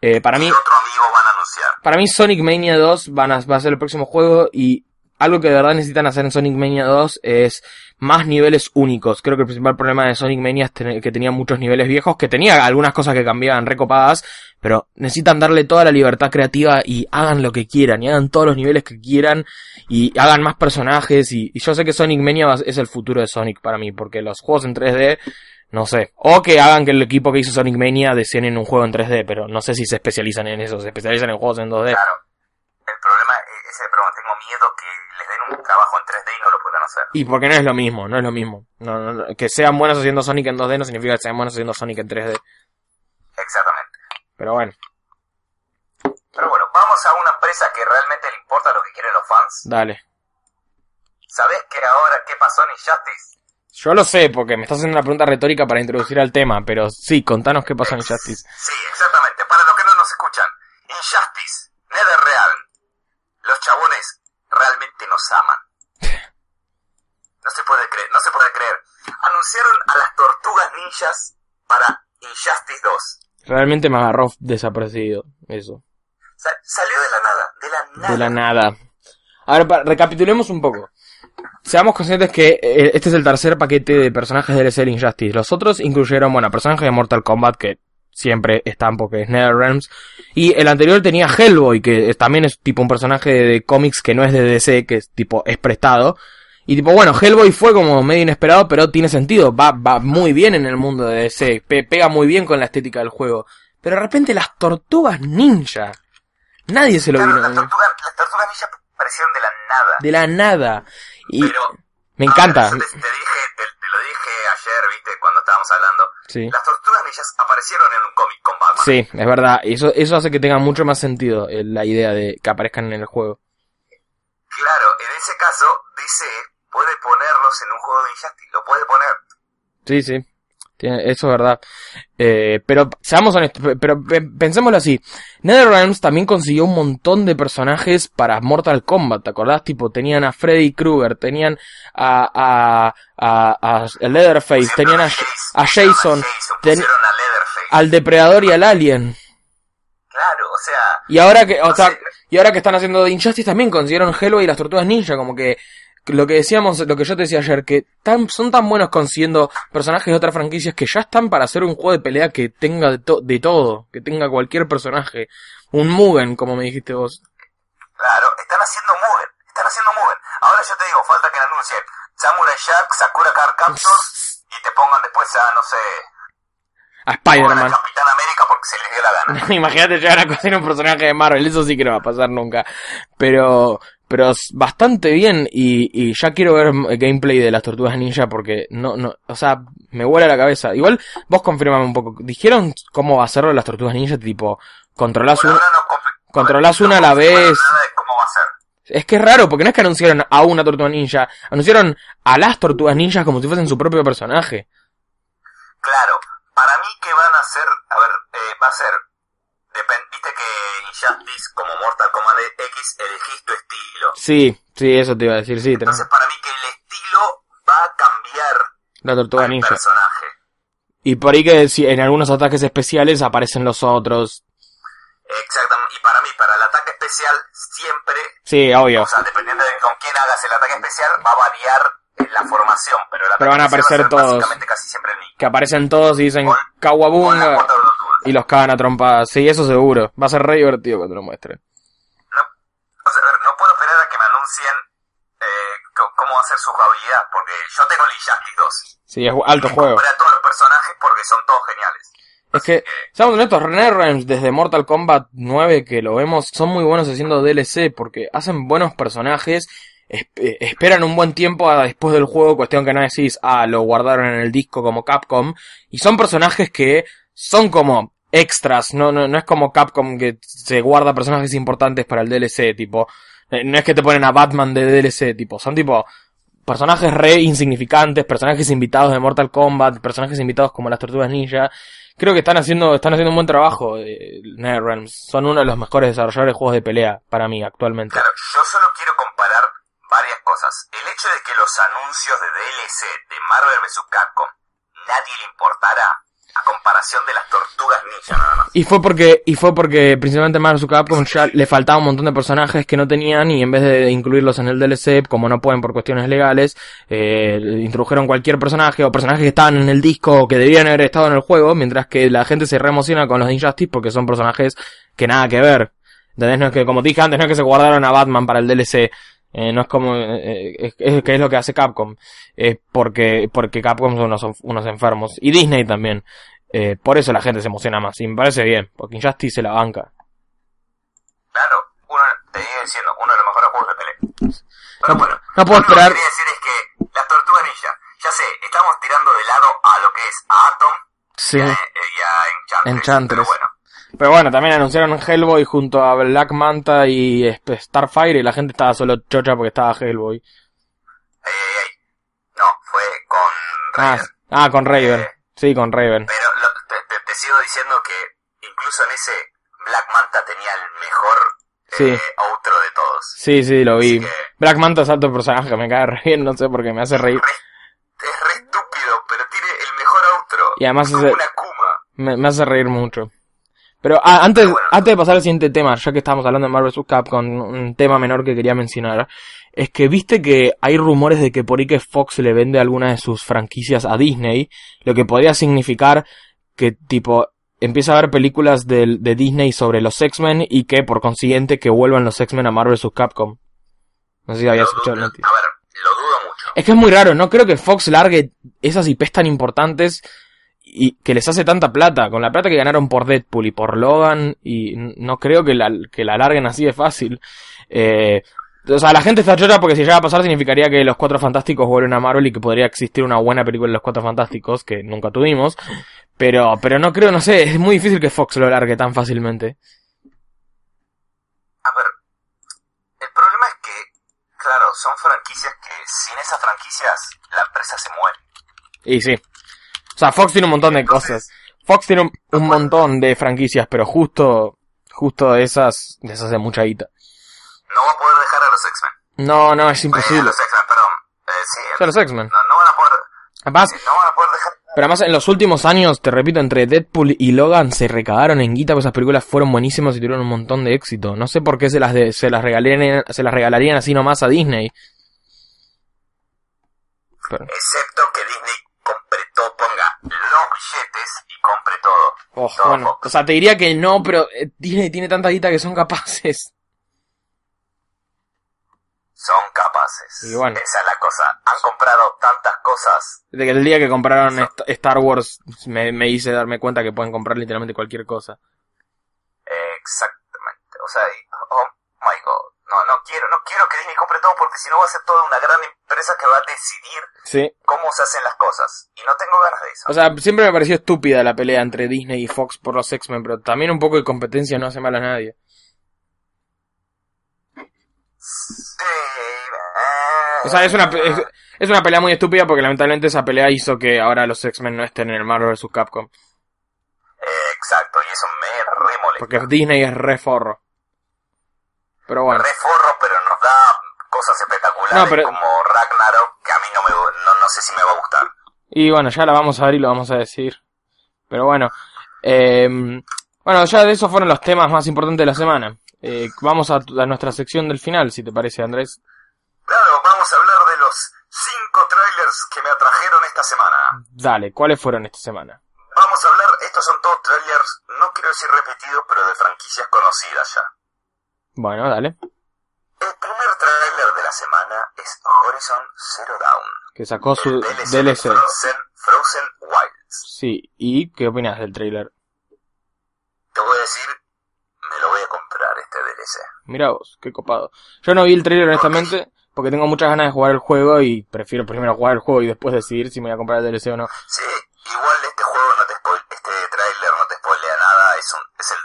Eh, para mí, ¿Qué otro amigo van a anunciar? para mí Sonic Mania 2 van a, va a ser el próximo juego y algo que de verdad necesitan hacer en Sonic Mania 2 es más niveles únicos. Creo que el principal problema de Sonic Mania es que tenía muchos niveles viejos, que tenía algunas cosas que cambiaban recopadas, pero necesitan darle toda la libertad creativa y hagan lo que quieran, y hagan todos los niveles que quieran, y hagan más personajes, y, y yo sé que Sonic Mania es el futuro de Sonic para mí, porque los juegos en 3D, no sé, o que hagan que el equipo que hizo Sonic Mania diseñen un juego en 3D, pero no sé si se especializan en eso, se especializan en juegos en 2D. Claro. El problema es ese problema. Tengo miedo que les den un trabajo en 3D y no lo puedan hacer. Y porque no es lo mismo, no es lo mismo. No, no, no. Que sean buenos haciendo Sonic en 2D no significa que sean buenos haciendo Sonic en 3D. Exactamente. Pero bueno, Pero bueno, vamos a una empresa que realmente le importa lo que quieren los fans. dale. ¿Sabés que ahora qué pasó en Injustice? Yo lo sé, porque me estás haciendo una pregunta retórica para introducir al tema, pero sí, contanos qué pasó en Justice. Sí, exactamente. Para los que no nos escuchan, Injustice, NetherRealm, los chabones realmente nos aman. No se puede creer, no se puede creer. Anunciaron a las tortugas ninjas para Injustice 2. Realmente me agarró desapercibido, eso. Sa- salió de la nada, de la nada. De la nada. A ver, recapitulemos un poco. Seamos conscientes que eh, este es el tercer paquete de personajes DLC de Injustice. Los otros incluyeron, bueno, personajes de Mortal Kombat que siempre están porque es NetherRealms. Y el anterior tenía Hellboy, que también es tipo un personaje de cómics que no es de DC, que es tipo, es prestado. Y tipo, bueno, Hellboy fue como medio inesperado, pero tiene sentido. Va, va muy bien en el mundo de DC. pe- pega muy bien con la estética del juego. Pero de repente las tortugas ninja. Nadie se lo Claro, vino. las tortugas, las tortugas ninja aparecieron de la nada. De la nada. Y pero me encanta. yo te, te dije, te, te lo dije ayer, viste, cuando estábamos hablando. Sí. Las tortugas ninjas aparecieron en un cómic con Batman. Sí, es verdad. Eso, eso hace que tenga mucho más sentido eh, la idea de que aparezcan en el juego. Claro, en ese caso, DC puede ponerlos en un juego de Injustice, lo puede poner. Sí, sí. Eso es verdad. Eh, pero seamos honestos, pe- pero pe- pensémoslo así. NetherRealms también consiguió un montón de personajes para Mortal Kombat, ¿te acordás? Tipo, tenían a Freddy Krueger, tenían a, a, a, a Leatherface, Pusieron tenían a, Jason, a Jason, ten- al Depredador y al Alien. Claro, o sea, Y ahora que, o No sea, sé. y ahora que están haciendo de Injustice también consiguieron Hellboy y las Tortugas Ninja, como que lo que decíamos, lo que yo te decía ayer, que tan, son tan buenos consiguiendo personajes de otras franquicias que ya están para hacer un juego de pelea que tenga de, to- de todo, que tenga cualquier personaje. Un Mugen, como me dijiste vos. claro, están haciendo Mugen, están haciendo Mugen. Ahora yo te digo, falta que anuncien Samurai Jack, Sakura Card Captors y te pongan después a, no sé, A Spider-Man. Capitán América porque se les dio la gana. Imagínate llegar a conseguir un personaje de Marvel, eso sí que no va a pasar nunca. Pero, pero es bastante bien y, y ya quiero ver gameplay de las tortugas ninja porque no, no, o sea, me vuela la cabeza. Igual, vos confirmame un poco. ¿Dijeron cómo va a ser las tortugas ninja? Tipo, controlás Por un, no controlás no una a la vez. Nada de cómo va a ser. Es que es raro, porque no es que anunciaron a una tortuga ninja, anunciaron a las tortugas ninjas como si fuesen su propio personaje. Claro, para mí que van a ser, a ver, eh, va a ser, depen- viste que Injustice como Mortal Kombat X elegís tu estilo. Sí, sí, eso te iba a decir, sí, tenés Entonces para mí que el estilo va a cambiar la tortuga al ninja. personaje. Y por ahí que si en algunos ataques especiales aparecen los otros. Exactamente, y para mí, para el ataque especial, siempre, Sí, obvio. o sea, dependiendo de con quién hagas el ataque especial, va a variar la formación, pero el ataque Pero van a va aparecer todos. básicamente casi siempre el. Que aparecen todos y dicen Kawabunga. Y los cagan a trompadas. Sí, eso seguro. Va a ser re divertido cuando lo muestren. No, o sea, a ver, no puedo esperar a que me anuncien eh, cómo va a ser su jugabilidad, porque yo tengo el Injustice 2. Sí, es alto juego. A todos los personajes porque son todos geniales. Es que, seamos honestos, NetherRealms desde Mortal Kombat 9 que lo vemos, son muy buenos haciendo DLC porque hacen buenos personajes, esp- esperan un buen tiempo a después del juego, cuestión que no decís, ah, lo guardaron en el disco como Capcom, y son personajes que son como extras, no, no, no es como Capcom que se guarda personajes importantes para el DLC, tipo, eh, no es que te ponen a Batman de DLC, tipo, son tipo, personajes re insignificantes, personajes invitados de Mortal Kombat, personajes invitados como las Tortugas Ninja. Creo que están haciendo, están haciendo un buen trabajo eh, NetherRealms. Son uno de los mejores desarrolladores de juegos de pelea para mí actualmente. Claro, yo solo quiero comparar varias cosas. El hecho de que los anuncios de DLC de Marvel vs. Capcom nadie le importará a comparación de las tortugas ninja. Y fue porque, y fue porque principalmente Marvel. Capcom ya le faltaba un montón de personajes que no tenían y en vez de incluirlos en el DLC, como no pueden por cuestiones legales, eh, introdujeron cualquier personaje o personajes que estaban en el disco que debían haber estado en el juego, mientras que la gente se reemociona con los Injustice porque son personajes que nada que ver. ¿Entendés? No es que, como dije antes, no es que se guardaron a Batman para el DLC. Eh, no es como, eh, es, es que es lo que hace Capcom. Es porque, porque Capcom son unos, unos enfermos. Y Disney también. Eh, por eso la gente se emociona más. Y me parece bien. Porque Injustice se la banca. Claro, uno, te iba diciendo, uno de los mejores juegos de pelea. Pero No- bueno, no puedo lo esperar- que quería decir es que las tortugas ninja, ya sé, estamos tirando de lado a lo que es a Atom Sí. y a, y a Enchantress. Enchantress. Pero bueno, Pero bueno, también anunciaron Hellboy junto a Black Manta y este, Starfire y la gente estaba solo chocha porque estaba Hellboy. ey, ey, ey. No, fue con Ah, Raiden. ah, con Raven. Eh. Sí, con Raven. Pero lo- te, te- te sigo diciendo que incluso en ese Black Manta tenía el mejor Sí. eh, outro de todos. Sí, sí, lo vi. Que- Black Manta es alto personaje, me cae re bien, no sé por qué me hace reír. Re- es re estúpido, pero tiene el mejor outro. Y además como ese- una Kuma. Me, me hace reír mucho. Pero ah, antes, bueno. antes de pasar al siguiente tema, ya que estamos hablando de Marvel vs. Capcom, un tema menor que quería mencionar, es que viste que hay rumores de que por ahí que Fox le vende alguna de sus franquicias a Disney, lo que podría significar que tipo empieza a haber películas del- de, Disney sobre los X-Men y que por consiguiente que vuelvan los X-Men a Marvel vs. Capcom. No sé si habías escuchado noticia. a ver, lo dudo mucho. Es que es muy raro, no creo que Fox largue esas IPs tan importantes y que les hace tanta plata, con la plata que ganaron por Deadpool y por Logan, y no creo que la, que la larguen así de fácil. Eh, o sea, la gente está chora porque si llega a pasar significaría que los Cuatro Fantásticos vuelven a Marvel y que podría existir una buena película de los Cuatro Fantásticos, que nunca tuvimos. Pero, pero no creo, no sé, es muy difícil que Fox lo largue tan fácilmente. A ver, el problema es que, claro, son franquicias que sin esas franquicias la empresa se muere. Y sí. O sea, Fox tiene un montón de cosas. Fox tiene un, un montón de franquicias, pero justo, justo de esas, les hace mucha guita. No va a poder dejar a los X-Men. No, no, es imposible. los X-Men, perdón. Eh, sí, O sea, los X-Men. no, no van a poder, Además, no van a poder dejar. pero además en los últimos años, te repito, entre Deadpool y Logan se recagaron en guita, porque esas películas fueron buenísimas y tuvieron un montón de éxito. No sé por qué se las, de- se las regalarían, se las regalarían así nomás a Disney. Pero, Excepto que Disney compre todo, ponga los y compre todo. oh, Todo bueno, Fox. o sea, te diría que no, pero eh, Disney tiene tanta guita que son capaces. Son capaces. Y bueno. Esa es la cosa. Han comprado tantas cosas. Desde que el día que compraron St- Star Wars me, me hice darme cuenta que pueden comprar literalmente cualquier cosa. exactamente. O sea, oh my god. No, no quiero, no quiero que Disney compre todo porque si no va a ser toda una gran empresa que va a decidir Sí. cómo se hacen las cosas. Y no tengo ganas de eso. O sea, siempre me pareció estúpida la pelea entre Disney y Fox por los X-Men, pero también un poco de competencia no hace mal a nadie. Sí, O sea, es una, es, es una pelea muy estúpida porque lamentablemente esa pelea hizo que ahora los X-Men no estén en el Marvel vs. Capcom. exacto, y eso me re molesta. Porque Disney es re forro. Pero bueno. Pero nos da cosas espectaculares No, pero- como Ragnarok, que a mí no, me, no, no sé si me va a gustar. Y bueno, ya la vamos a ver y lo vamos a decir. Pero bueno. eh, bueno, ya de esos fueron los temas más importantes de la semana. Eh, vamos a, a nuestra sección del final, si te parece, Andrés. Claro, vamos a hablar de los cinco trailers que me atrajeron esta semana. Dale, ¿cuáles fueron esta semana? Vamos a hablar, estos son todos trailers, no quiero decir repetidos, pero de franquicias conocidas ya. Bueno, dale. El primer trailer de la semana es Horizon Zero Dawn. Que sacó su el DLC. Frozen, Frozen Wilds. Sí, ¿y qué opinas del trailer? Te voy a decir, me lo voy a comprar este DLC. Mira vos, qué copado. Yo no vi el trailer honestamente, porque tengo muchas ganas de jugar el juego y prefiero primero jugar el juego y después decidir si me voy a comprar el DLC o no. Sí, igual este juego no te spoil, este trailer no te spoilea nada, es un, es el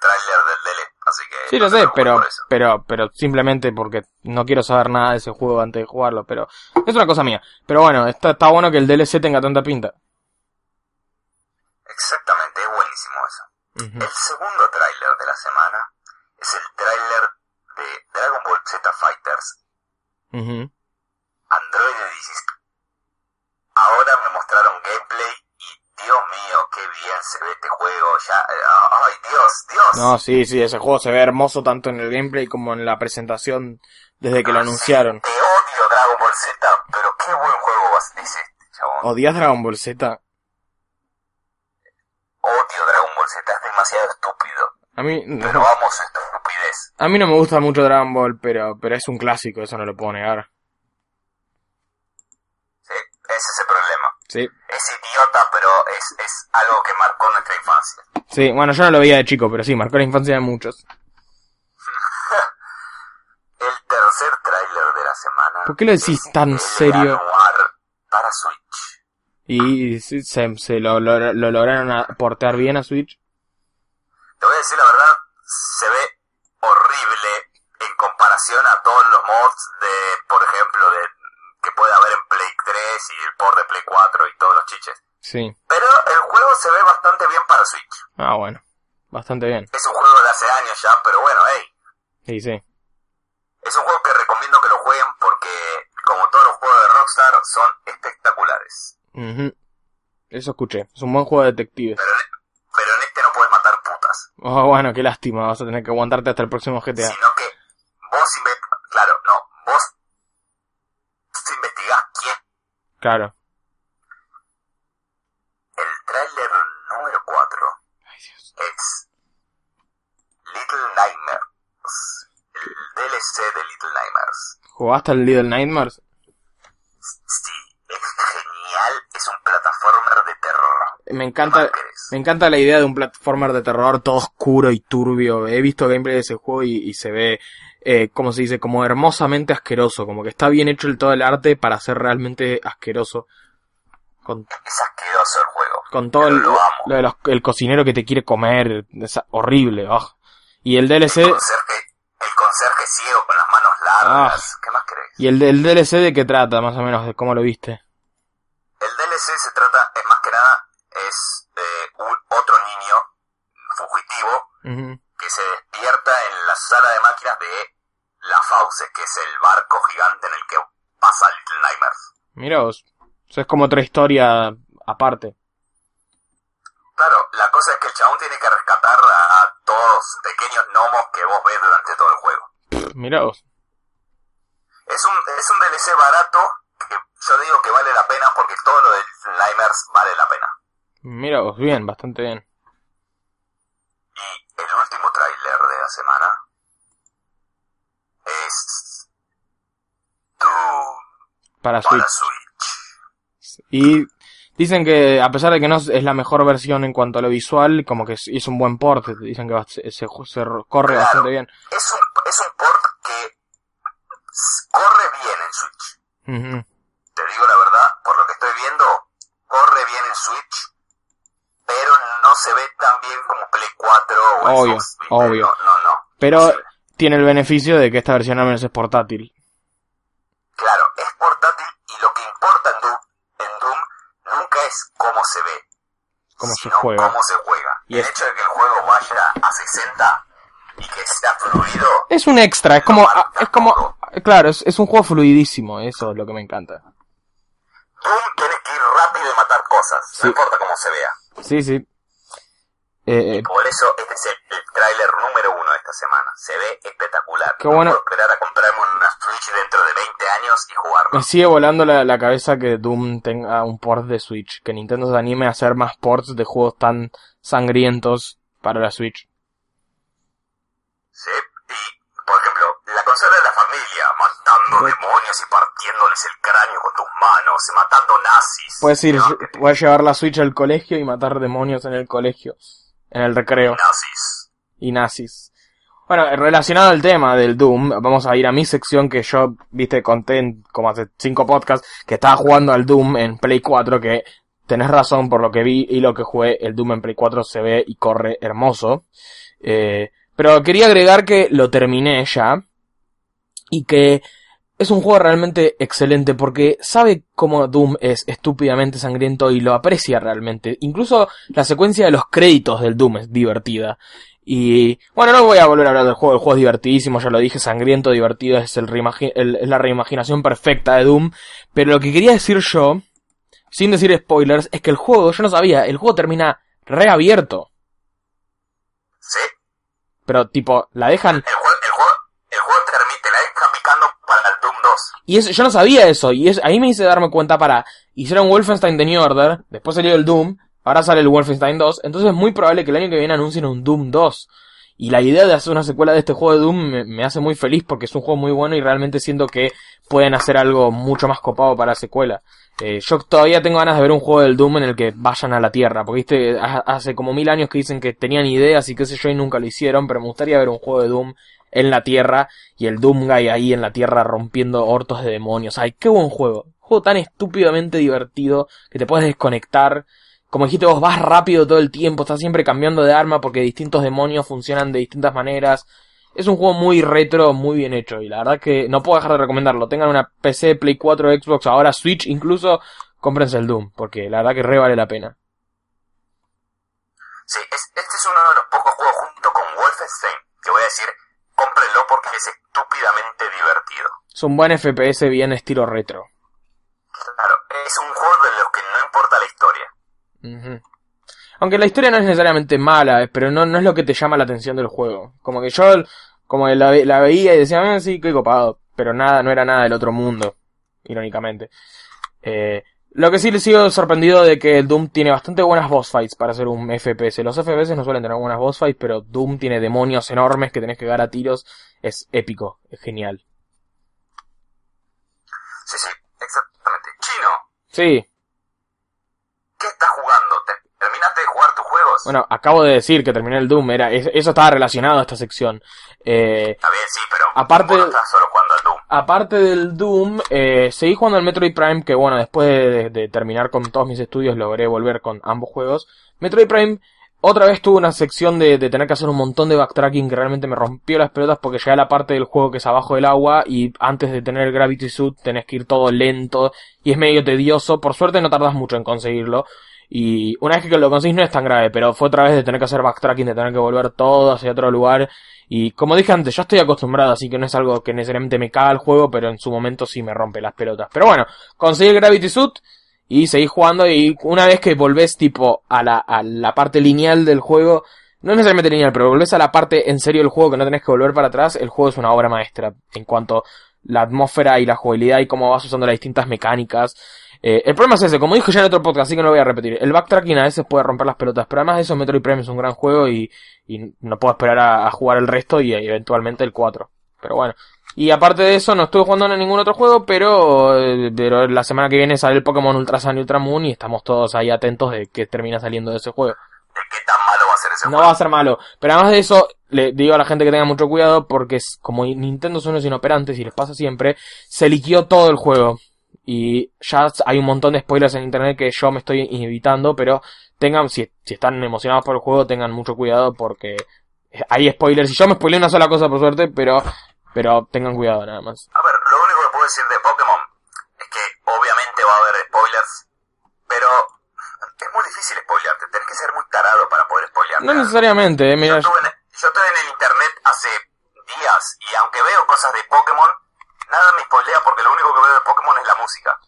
trailer del DLC, así que Sí, lo sé, pero, pero, pero simplemente porque no quiero saber nada de ese juego antes de jugarlo, pero es una cosa mía. Pero bueno, está, está bueno que el DLC tenga tanta pinta. Exactamente, es buenísimo eso. El segundo tráiler de la semana es el tráiler de Dragon Ball Z Fighters. Android Edition. Ahora me mostraron Dios mío, qué bien se ve este juego. Ya, eh, ay Dios, Dios. No, sí, sí, ese juego se ve hermoso tanto en el gameplay como en la presentación desde que lo Ah, anunciaron. sí, te odio Dragon Ball Z, pero qué buen juego vas- es este, chabón. ¿Odias Dragon Ball Z? Odio Dragon Ball Z, es demasiado estúpido. A mí, Pero amo su estupidez. a mí no me gusta mucho Dragon Ball, pero, pero es un clásico, eso no lo puedo negar. Sí, ese es el problema. Sí, Es idiota, pero es, es algo que marcó nuestra infancia. sí, bueno, yo no lo veía de chico, pero sí, marcó la infancia de muchos. El tercer tráiler de la semana. ¿Por qué lo decís tan el serio? Para Switch. Y se, se lo, lo- lo lograron a- portear bien a Switch. Te voy a decir la verdad, se ve horrible en comparación a todos los mods de, por ejemplo, de que puede haber en Play 3 y el port de Play 4 y todos los chiches. Sí. Pero el juego se ve bastante bien para Switch. Ah, bueno. Bastante bien. Es un juego de hace años ya, pero bueno, hey, Sí, sí. es un juego que recomiendo que lo jueguen porque, como todos los juegos de Rockstar, son espectaculares. Ujú. Eso escuché. Es un buen juego de detectives. Pero en, pero en este no puedes matar Oh, bueno, qué lástima, vas a tener que aguantarte hasta el próximo GTA. Sino que vos inve- claro, no, vos investigás quién. Claro. El tráiler número 4 Ay, Dios. es Little Nightmares. El DLC de Little Nightmares. ¿Jugaste al Little Nightmares? Sí, es genial, es un plataformer de terror. Me ¿Qué encanta, me encanta la idea de un platformer de terror todo oscuro y turbio. He visto gameplay de ese juego y, y se ve, eh, como se dice, como hermosamente asqueroso. Como que está bien hecho el todo el arte para ser realmente asqueroso. Con, Es asqueroso el juego. con todo el, lo amo. lo de los- el cocinero que te quiere comer. Es horrible. ah. Y el DLC, El conserje, el conserje ciego con las manos largas. ¿Qué más querés? y el, el DLC de qué trata, más o menos, de cómo lo viste. El DLC se trata, es más que nada, es eh, un, otro niño fugitivo que se despierta en la sala de máquinas de La Fauce, que es el barco gigante en el que pasa Little Nightmares. Mira vos. Eso es como otra historia aparte. Claro, la cosa es que el chabón tiene que rescatar a, a todos pequeños gnomos que vos ves durante todo el juego. Mira vos. Es un, es un DLC barato que yo digo que vale la pena porque todo lo de Nightmares vale la pena. Mira vos, bien, bastante bien. Y el último tráiler de la semana es Doom Para para Switch. Y dicen que a pesar de que no es la mejor versión en cuanto a lo visual, como que es, es un buen port, dicen que se, se- se corre Claro. bastante bien. Es un, es un port que corre bien en Switch. Te digo la verdad, por lo que estoy viendo, corre bien en Switch, pero no se ve tan bien como Play 4 o Obvio, obvio. No, no, no. Pero tiene el beneficio de que esta versión al menos es portátil. Claro, es portátil y lo que importa en Doom, en Doom nunca es cómo se ve, Cómo se sino juega. cómo se juega. Y el es- hecho de que el juego vaya a 60 y que sea fluido, Es un extra, es como, ah, es como. Claro, es, es un juego fluidísimo, eso es lo que me encanta. Doom tienes que ir rápido y matar cosas, Sí. no importa cómo se vea. Sí, sí. Eh, eh, Por eso este es el, el tráiler número uno de esta semana. Se ve espectacular. Qué bueno. Puedo esperar a comprarme una Switch dentro de 20 años y jugarlo. me sigue volando la, la cabeza que Doom tenga un port de Switch, que Nintendo se anime a hacer más ports de juegos tan sangrientos para la Switch. Sí. La consola de la familia, matando Sí. demonios y partiéndoles el cráneo con tus manos, y matando nazis. Puedes ir, ¿no? puedes llevar la Switch al colegio y matar demonios en el colegio, en el recreo. Nazis. y nazis. Bueno, relacionado al tema del Doom, vamos a ir a mi sección que yo, viste, conté en como hace cinco podcasts que estaba jugando al Doom en Play 4, que tenés razón por lo que vi y lo que jugué, el Doom en Play 4 se ve y corre hermoso. Eh, pero quería agregar que lo terminé ya y que es un juego realmente excelente porque sabe cómo Doom es estúpidamente sangriento y lo aprecia realmente. Incluso la secuencia de los créditos del Doom es divertida. Y bueno, no voy a volver a hablar del juego, el juego es divertidísimo, ya lo dije, sangriento, divertido, es, el el- es la reimaginación perfecta de Doom. Pero lo que quería decir yo, sin decir spoilers, es que el juego, yo no sabía, el juego termina reabierto. Sí. Pero tipo, la dejan El juego, el juego, el juego te permite, la deja picando para el Doom 2. Y eso, yo no sabía eso, y es, ahí me hice darme cuenta para, hicieron Wolfenstein The New Order, después salió el Doom, ahora sale el Wolfenstein 2, entonces es muy probable que el año que viene anuncien un Doom 2. Y la idea de hacer una secuela de este juego de Doom me, hace muy feliz porque es un juego muy bueno y realmente siento que pueden hacer algo mucho más copado para la secuela. Eh, yo todavía tengo ganas de ver un juego del Doom en el que vayan a la Tierra, porque viste, ha- hace como mil años que dicen que tenían ideas y qué sé yo y nunca lo hicieron, pero me gustaría ver un juego de Doom en la Tierra y el Doomguy ahí en la Tierra rompiendo hortos de demonios. Ay, qué buen juego. Juego tan estúpidamente divertido que te puedes desconectar. Como dijiste vos, vas rápido todo el tiempo, estás siempre cambiando de arma porque distintos demonios funcionan de distintas maneras. Es un juego muy retro, muy bien hecho y la verdad que no puedo dejar de recomendarlo. Tengan una PC, Play 4, Xbox, ahora Switch, incluso cómprense el Doom porque la verdad que re vale la pena. Sí, es- este es uno de los pocos juegos junto con Wolfenstein que voy a decir, cómprenlo porque es estúpidamente divertido. Es un buen FPS bien estilo retro. Claro, es un juego de los que no importa la historia. Aunque la historia no es necesariamente mala, eh, pero no, no es lo que te llama la atención del juego. Como que yo como que la, ve- la veía y decía, ah, sí, qué copado. Pero nada, no era nada del otro mundo. Irónicamente. Eh, lo que sí le sigo sorprendido de que el Doom tiene bastante buenas boss fights para ser un FPS. Los FPS no suelen tener buenas boss fights, pero Doom tiene demonios enormes que tenés que dar a tiros. Es épico, es genial. Sí, sí, exactamente. Chino, Sí, ¿qué estás jugando? ¿Te- ¿Terminaste de jugar bueno, acabo de decir que terminé el Doom, era, es- eso estaba relacionado a esta sección. Eh, Está bien, sí, pero Aparte- vos no estás solo jugando al Doom. aparte del Doom, eh, seguí jugando al Metroid Prime, que bueno, después de, de terminar con todos mis estudios logré volver con ambos juegos. Metroid Prime otra vez tuvo una sección de, de tener que hacer un montón de backtracking que realmente me rompió las pelotas porque llegué a la parte del juego que es abajo del agua y antes de tener el Gravity Suit tenés que ir todo lento y es medio tedioso. Por suerte no tardas mucho en conseguirlo. Y una vez que lo conseguís no es tan grave, pero fue otra vez de tener que hacer backtracking, de tener que volver todo hacia otro lugar. Y como dije antes, ya estoy acostumbrado, así que no es algo que necesariamente me caga el juego, pero en su momento sí me rompe las pelotas. Pero bueno, conseguí Gravity Suit y seguí jugando y una vez que volvés tipo a la, a la parte lineal del juego, no es necesariamente lineal, pero volvés a la parte en serio del juego que no tenés que volver para atrás, el juego es una obra maestra en cuanto la atmósfera y la jugabilidad y cómo vas usando las distintas mecánicas. Eh, el problema es ese, como dije ya en otro podcast, así que no lo voy a repetir. El backtracking a veces puede romper las pelotas, pero además de eso Metroid Prime es un gran juego y, y no puedo esperar a, a jugar el resto y, eventualmente el 4. Pero bueno. Y aparte de eso, no estuve jugando en ningún otro juego, pero, eh, pero la semana que viene sale el Pokémon Ultra Sun y Ultra Moon y estamos todos ahí atentos de que termina saliendo de ese juego. ¿De qué tan malo va a ser ese No juego? va a ser malo. Pero además de eso, le digo a la gente que tenga mucho cuidado porque es, como Nintendo son unos inoperantes y les pasa siempre, se liquió todo el juego. Y ya hay un montón de spoilers en internet que yo me estoy evitando, pero tengan, si, si están emocionados por el juego, tengan mucho cuidado porque hay spoilers. Y yo me spoilé una sola cosa por suerte, pero, pero tengan cuidado nada más. A ver, lo único que puedo decir de Pokémon es que obviamente va a haber spoilers, pero es muy difícil spoilearte. Tenés que ser muy tarado para poder spoilearte. No necesariamente, eh, yo, mira, estuve en, yo estuve en el internet hace días y aunque veo cosas de Pokémon, nada me spoilea porque lo único que veo de Pokémon es la música.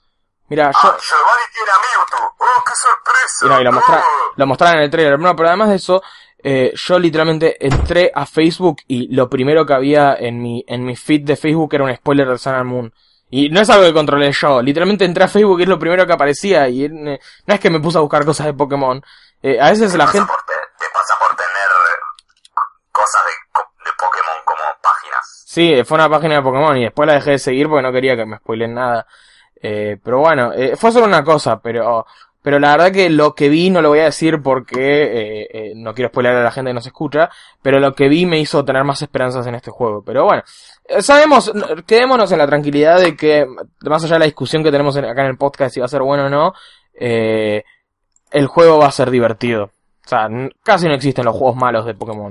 mira, Ah, yo, Giovanni tiene a Mewtwo. ¡Oh, qué sorpresa! Mira, y lo, mostra ¡Oh! lo mostraron en el trailer. No, pero además de eso, eh, yo literalmente entré a Facebook y lo primero que había en mi, en mi feed de Facebook era un spoiler de Sun and Moon. Y no es algo que controlé yo. Literalmente entré a Facebook y es lo primero que aparecía. Y eh, no es que me puse a buscar cosas de Pokémon. Eh, a veces la gente... por te, te pasa por tener eh, cosas de, co- de Pokémon como páginas. Sí, fue una página de Pokémon y después la dejé de seguir porque no quería que me spoilen nada. Eh, pero bueno, eh, fue solo una cosa, pero, pero la verdad que lo que vi no lo voy a decir porque eh, eh, no quiero spoiler a la gente que nos escucha, pero lo que vi me hizo tener más esperanzas en este juego. Pero bueno, eh, sabemos, quedémonos en la tranquilidad de que, más allá de la discusión que tenemos en- acá en el podcast si va a ser bueno o no, eh, el juego va a ser divertido. O sea, casi no existen los juegos malos de Pokémon.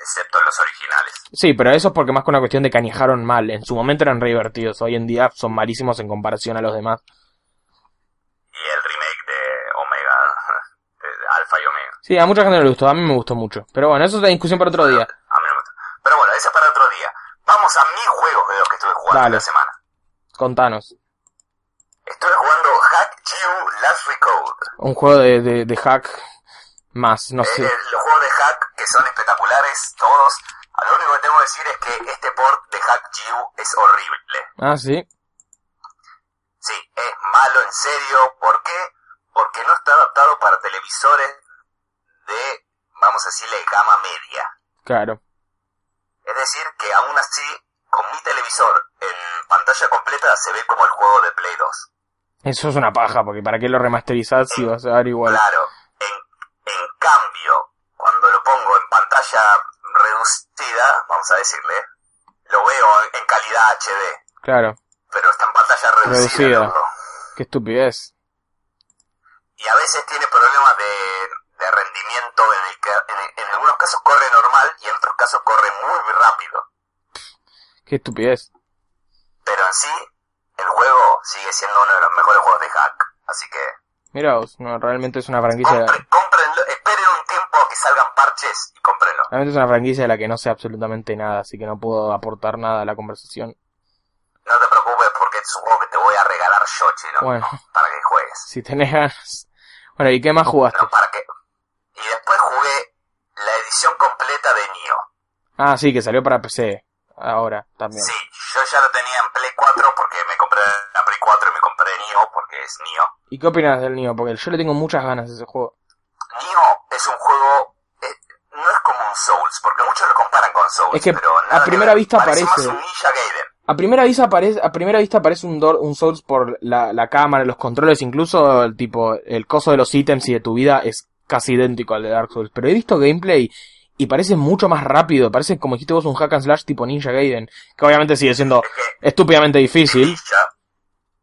Excepto los originales. Sí, pero eso es porque más que una cuestión de que añejaron mal. En su momento eran re divertidos. Hoy en día son malísimos en comparación a los demás. Y el remake de Omega, de Alpha y Omega. Sí, a mucha gente no le gustó. A mí me gustó mucho. Pero bueno, eso es la discusión para otro día. A mí no me gusta. Pero bueno, ese es para otro día. Vamos a mis juegos de los que estuve jugando Dale. esta semana. Contanos. Estuve jugando Hack Geo Last Recode. Un juego de, de, de hack más, no Eh, sé. eh, los juegos de hack que son espectaculares, todos. Ah, Lo único que tengo que decir es que este port de Hack Geo es horrible. Ah, sí. Sí, es malo en serio. ¿Por qué? Porque no está adaptado para televisores de, vamos a decirle, gama media. Claro. Es decir, que aún así, con mi televisor en pantalla completa se ve como el juego de Play 2. Eso es una paja, porque ¿para qué lo remasterizás si vas a dar igual? Claro, en, en cambio, cuando lo pongo en pantalla vamos a decirle, lo veo en, calidad HD, Claro. pero está en pantalla reducida. Reducida. Qué estupidez. Y a veces tiene problemas de, de rendimiento en el que en, en algunos casos corre normal y en otros casos corre muy rápido. Qué estupidez. Pero en sí, el juego sigue siendo uno de los mejores juegos de hack. Así que Mira no, realmente es una franquicia... compre, que salgan parches y cómprenlo. Realmente es una franquicia de la que no sé absolutamente nada, así que no puedo aportar nada a la conversación. No te preocupes porque es un juego que te voy a regalar yo, chino, Bueno. para que juegues. Si tenés ganas. Bueno, ¿y qué más jugaste? Para qué. Y después jugué la edición completa de Nioh. Ah, sí, que salió para PC ahora también. Sí, yo ya lo tenía en Play 4 porque me compré la Play 4 y me compré Nioh porque es Nioh. ¿Y qué opinas del Nioh? Porque yo le tengo muchas ganas a ese juego. Nioh es un juego... eh, no es como un Souls, porque muchos lo comparan con Souls. Es que pero a que primera vista parece parece- más un Ninja Gaiden. A primera vista parece, a primera vista parece un, Dor- un Souls por la, la cámara, los controles, incluso el tipo, el coso de los ítems y de tu vida es casi idéntico al de Dark Souls. Pero he visto gameplay y parece mucho más rápido, parece como dijiste vos un hack and slash tipo Ninja Gaiden, que obviamente sigue siendo Es que estúpidamente difícil. Ninja,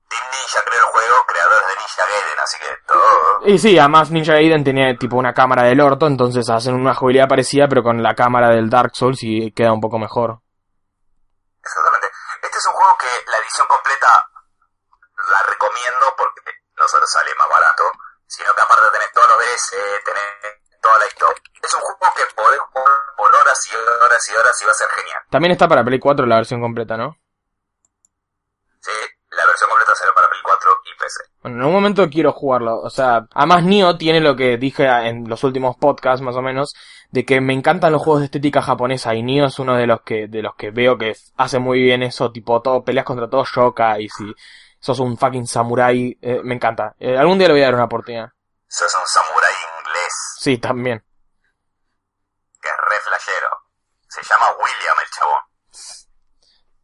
Team Ninja creó el juego, creadores de Ninja Gaiden, así que todo... Y sí, además Ninja Gaiden tenía tipo una cámara del orto, entonces hacen una jugabilidad parecida pero con la cámara del Dark Souls y queda un poco mejor. Exactamente. Este es un juego que la edición completa la recomiendo porque no solo sale más barato, sino que aparte tenés todos los DS, tenés toda la historia. Es un juego que podés jugar por horas y horas y horas y va a ser genial. También está para Play 4 la versión completa, ¿no? Sí, la versión completa sale para Play 4 y PC. Bueno, en algún momento quiero jugarlo. O sea, además Nioh tiene lo que dije en los últimos podcasts, más o menos, de que me encantan los juegos de estética japonesa y Nioh es uno de los que, de los que veo que hace muy bien eso, tipo, todo, peleas contra todo shoka y si sos un fucking samurai, eh, me encanta. Eh, algún día le voy a dar una oportunidad. Sos un samurái inglés Sí, también. que es re flashero. Se llama William el chabón.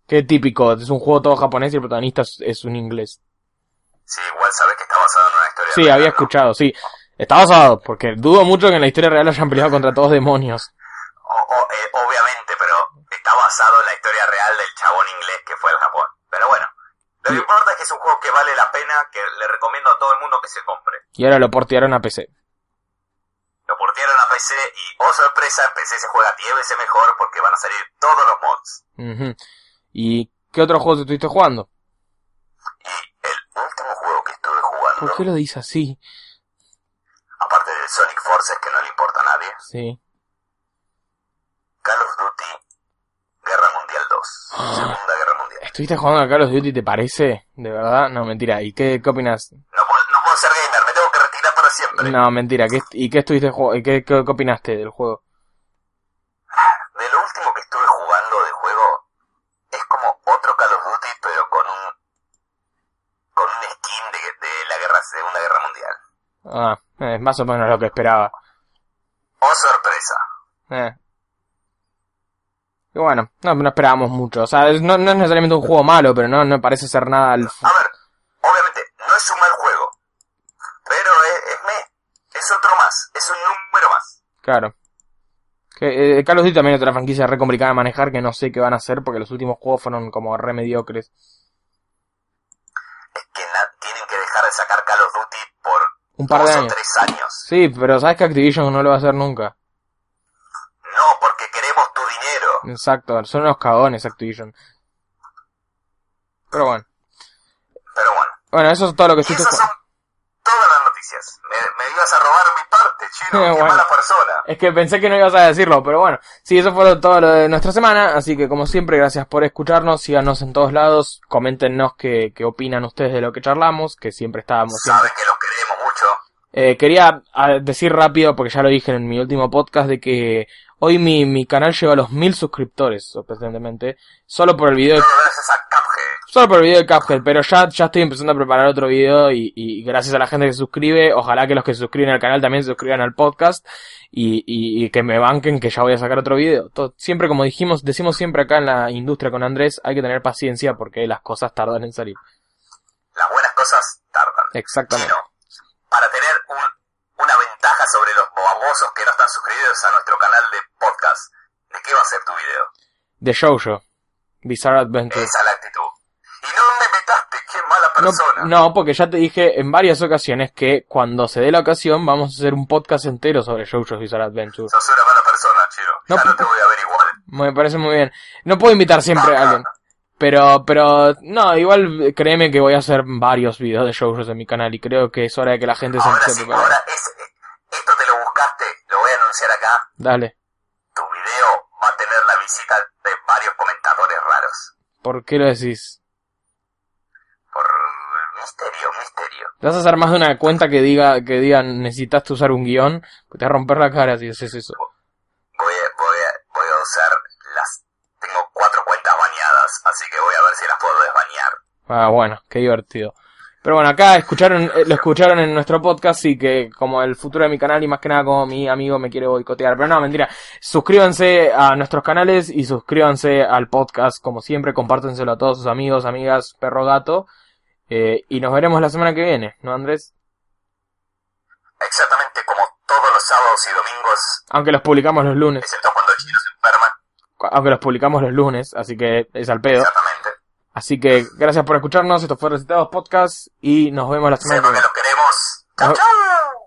Qué típico, es un juego todo japonés y el protagonista es un inglés. Sí, igual sabes que está basado en una historia Sí, real, había ¿no? escuchado, sí. Está basado, porque dudo mucho que en la historia real hayan peleado contra todos demonios. O- o- eh, obviamente, pero está basado en la historia real del chabón inglés que fue al Japón. Pero bueno, lo que Sí. importa es que es un juego que vale la pena, que le recomiendo a todo el mundo que se compre. Y ahora lo portearon a PC. Lo portearon a PC y, oh sorpresa, en PC se juega 10 veces mejor porque van a salir todos los mods. ¿Y qué otros juegos estuviste jugando? Último juego que estuve jugando, ¿Por qué lo dice así? aparte del Sonic Forces que no le importa a nadie, Sí. Call of Duty Guerra Mundial 2. Ah. Segunda Guerra Mundial. ¿Estuviste jugando a Call of Duty, te parece? ¿De verdad? No, mentira. ¿Y qué, qué opinas? No puedo, no puedo ser gamer, me tengo que retirar para siempre. No, mentira. ¿Qué, ¿Y qué estuviste jugando? ¿Y qué, qué, qué opinaste del juego? De lo último que estuve jugando de juego es como otro Call of Duty, pero con un con un skin de, de la guerra Segunda Guerra Mundial. Ah, es más o menos lo que esperaba. Oh sorpresa. Eh. Y bueno, no, no esperábamos mucho. O sea, no, no es necesariamente un juego malo, pero no, no parece ser nada al... A ver, obviamente no es un mal juego, pero es, es me, es otro más, es un número más. Claro. Que, eh, Call of Duty también es otra franquicia re complicada de manejar que no sé qué van a hacer porque los últimos juegos fueron como re mediocres. Es que tienen que dejar de sacar Call of Duty por Un par de años. tres años. Sí, pero sabes que Activision no lo va a hacer nunca. No, porque queremos tu dinero. Exacto, son unos cagones Activision. Pero bueno. Pero bueno, Bueno, eso es todo lo que y estuviste esas son todas las noticias. Me, me ibas a robar mi parte, chino, qué bueno. mala persona. Es que pensé que no ibas a decirlo, pero bueno. Sí, eso fue todo lo de nuestra semana. Así que como siempre, gracias por escucharnos. Síganos en todos lados. Coméntenos qué, qué opinan ustedes de lo que charlamos, que siempre estábamos Saben que los mucho. Eh, quería ah, decir rápido, porque ya lo dije en mi último podcast, de que hoy mi, mi canal llegó a los mil suscriptores, sorprendentemente, solo por el video de, Todo gracias a Cuphead. solo por el video de Cuphead, pero ya, ya estoy empezando a preparar otro video y, y gracias a la gente que se suscribe, ojalá que los que se suscriben al canal también se suscriban al podcast y, y, y que me banquen que ya voy a sacar otro video. Siempre como dijimos, decimos siempre acá en la industria con Andrés, hay que tener paciencia porque las cosas tardan en salir. Las buenas cosas tardan. Exactamente. Para tener un- una ventaja sobre los babosos que no están suscritos a nuestro canal de podcast, ¿de qué va a ser tu video? De Jojo, Bizarre Adventure. Esa es la actitud. Y no me metaste, qué mala persona. no, porque ya te dije en varias ocasiones que cuando se dé la ocasión vamos a hacer un podcast entero sobre JoJo's Bizarre Adventure. Sos una mala persona, Chino. No, ya no p- te voy a ver igual. Me parece muy bien. No puedo invitar siempre a alguien. Pero, pero, no, igual créeme que voy a hacer varios videos de JoJo's en mi canal y creo que es hora de que la gente se Ahora empiece a sí, ahora es, esto te lo buscaste, lo voy a anunciar acá. Dale. Tu video va a tener la visita de varios comentadores raros. ¿Por qué lo decís? Por misterio, misterio. Te vas a hacer más de una cuenta que diga, que diga necesitas usar un guion, pues te va a romper la cara si haces eso. Voy a, voy a, voy a usar las... Tengo cuatro cuentas bañadas, así que voy a ver si las puedo desbañar. Ah, bueno, qué divertido. Pero bueno, acá escucharon, eh, lo escucharon en nuestro podcast y que como el futuro de mi canal y más que nada como mi amigo me quiere boicotear. Pero no, mentira. Suscríbanse a nuestros canales y suscríbanse al podcast como siempre. Compártenselo a todos sus amigos, amigas, perro, gato. Eh, y nos veremos la semana que viene, ¿no, Andrés? Exactamente como todos los sábados y domingos, Aunque los publicamos los lunes. excepto cuando el chino se enferma. Aunque los publicamos los lunes, así que es al pedo. Exactamente. Así que gracias por escucharnos. Esto fue Recitados Podcast y nos vemos la semana que viene. los queremos. ¡Chau, Nos- chau!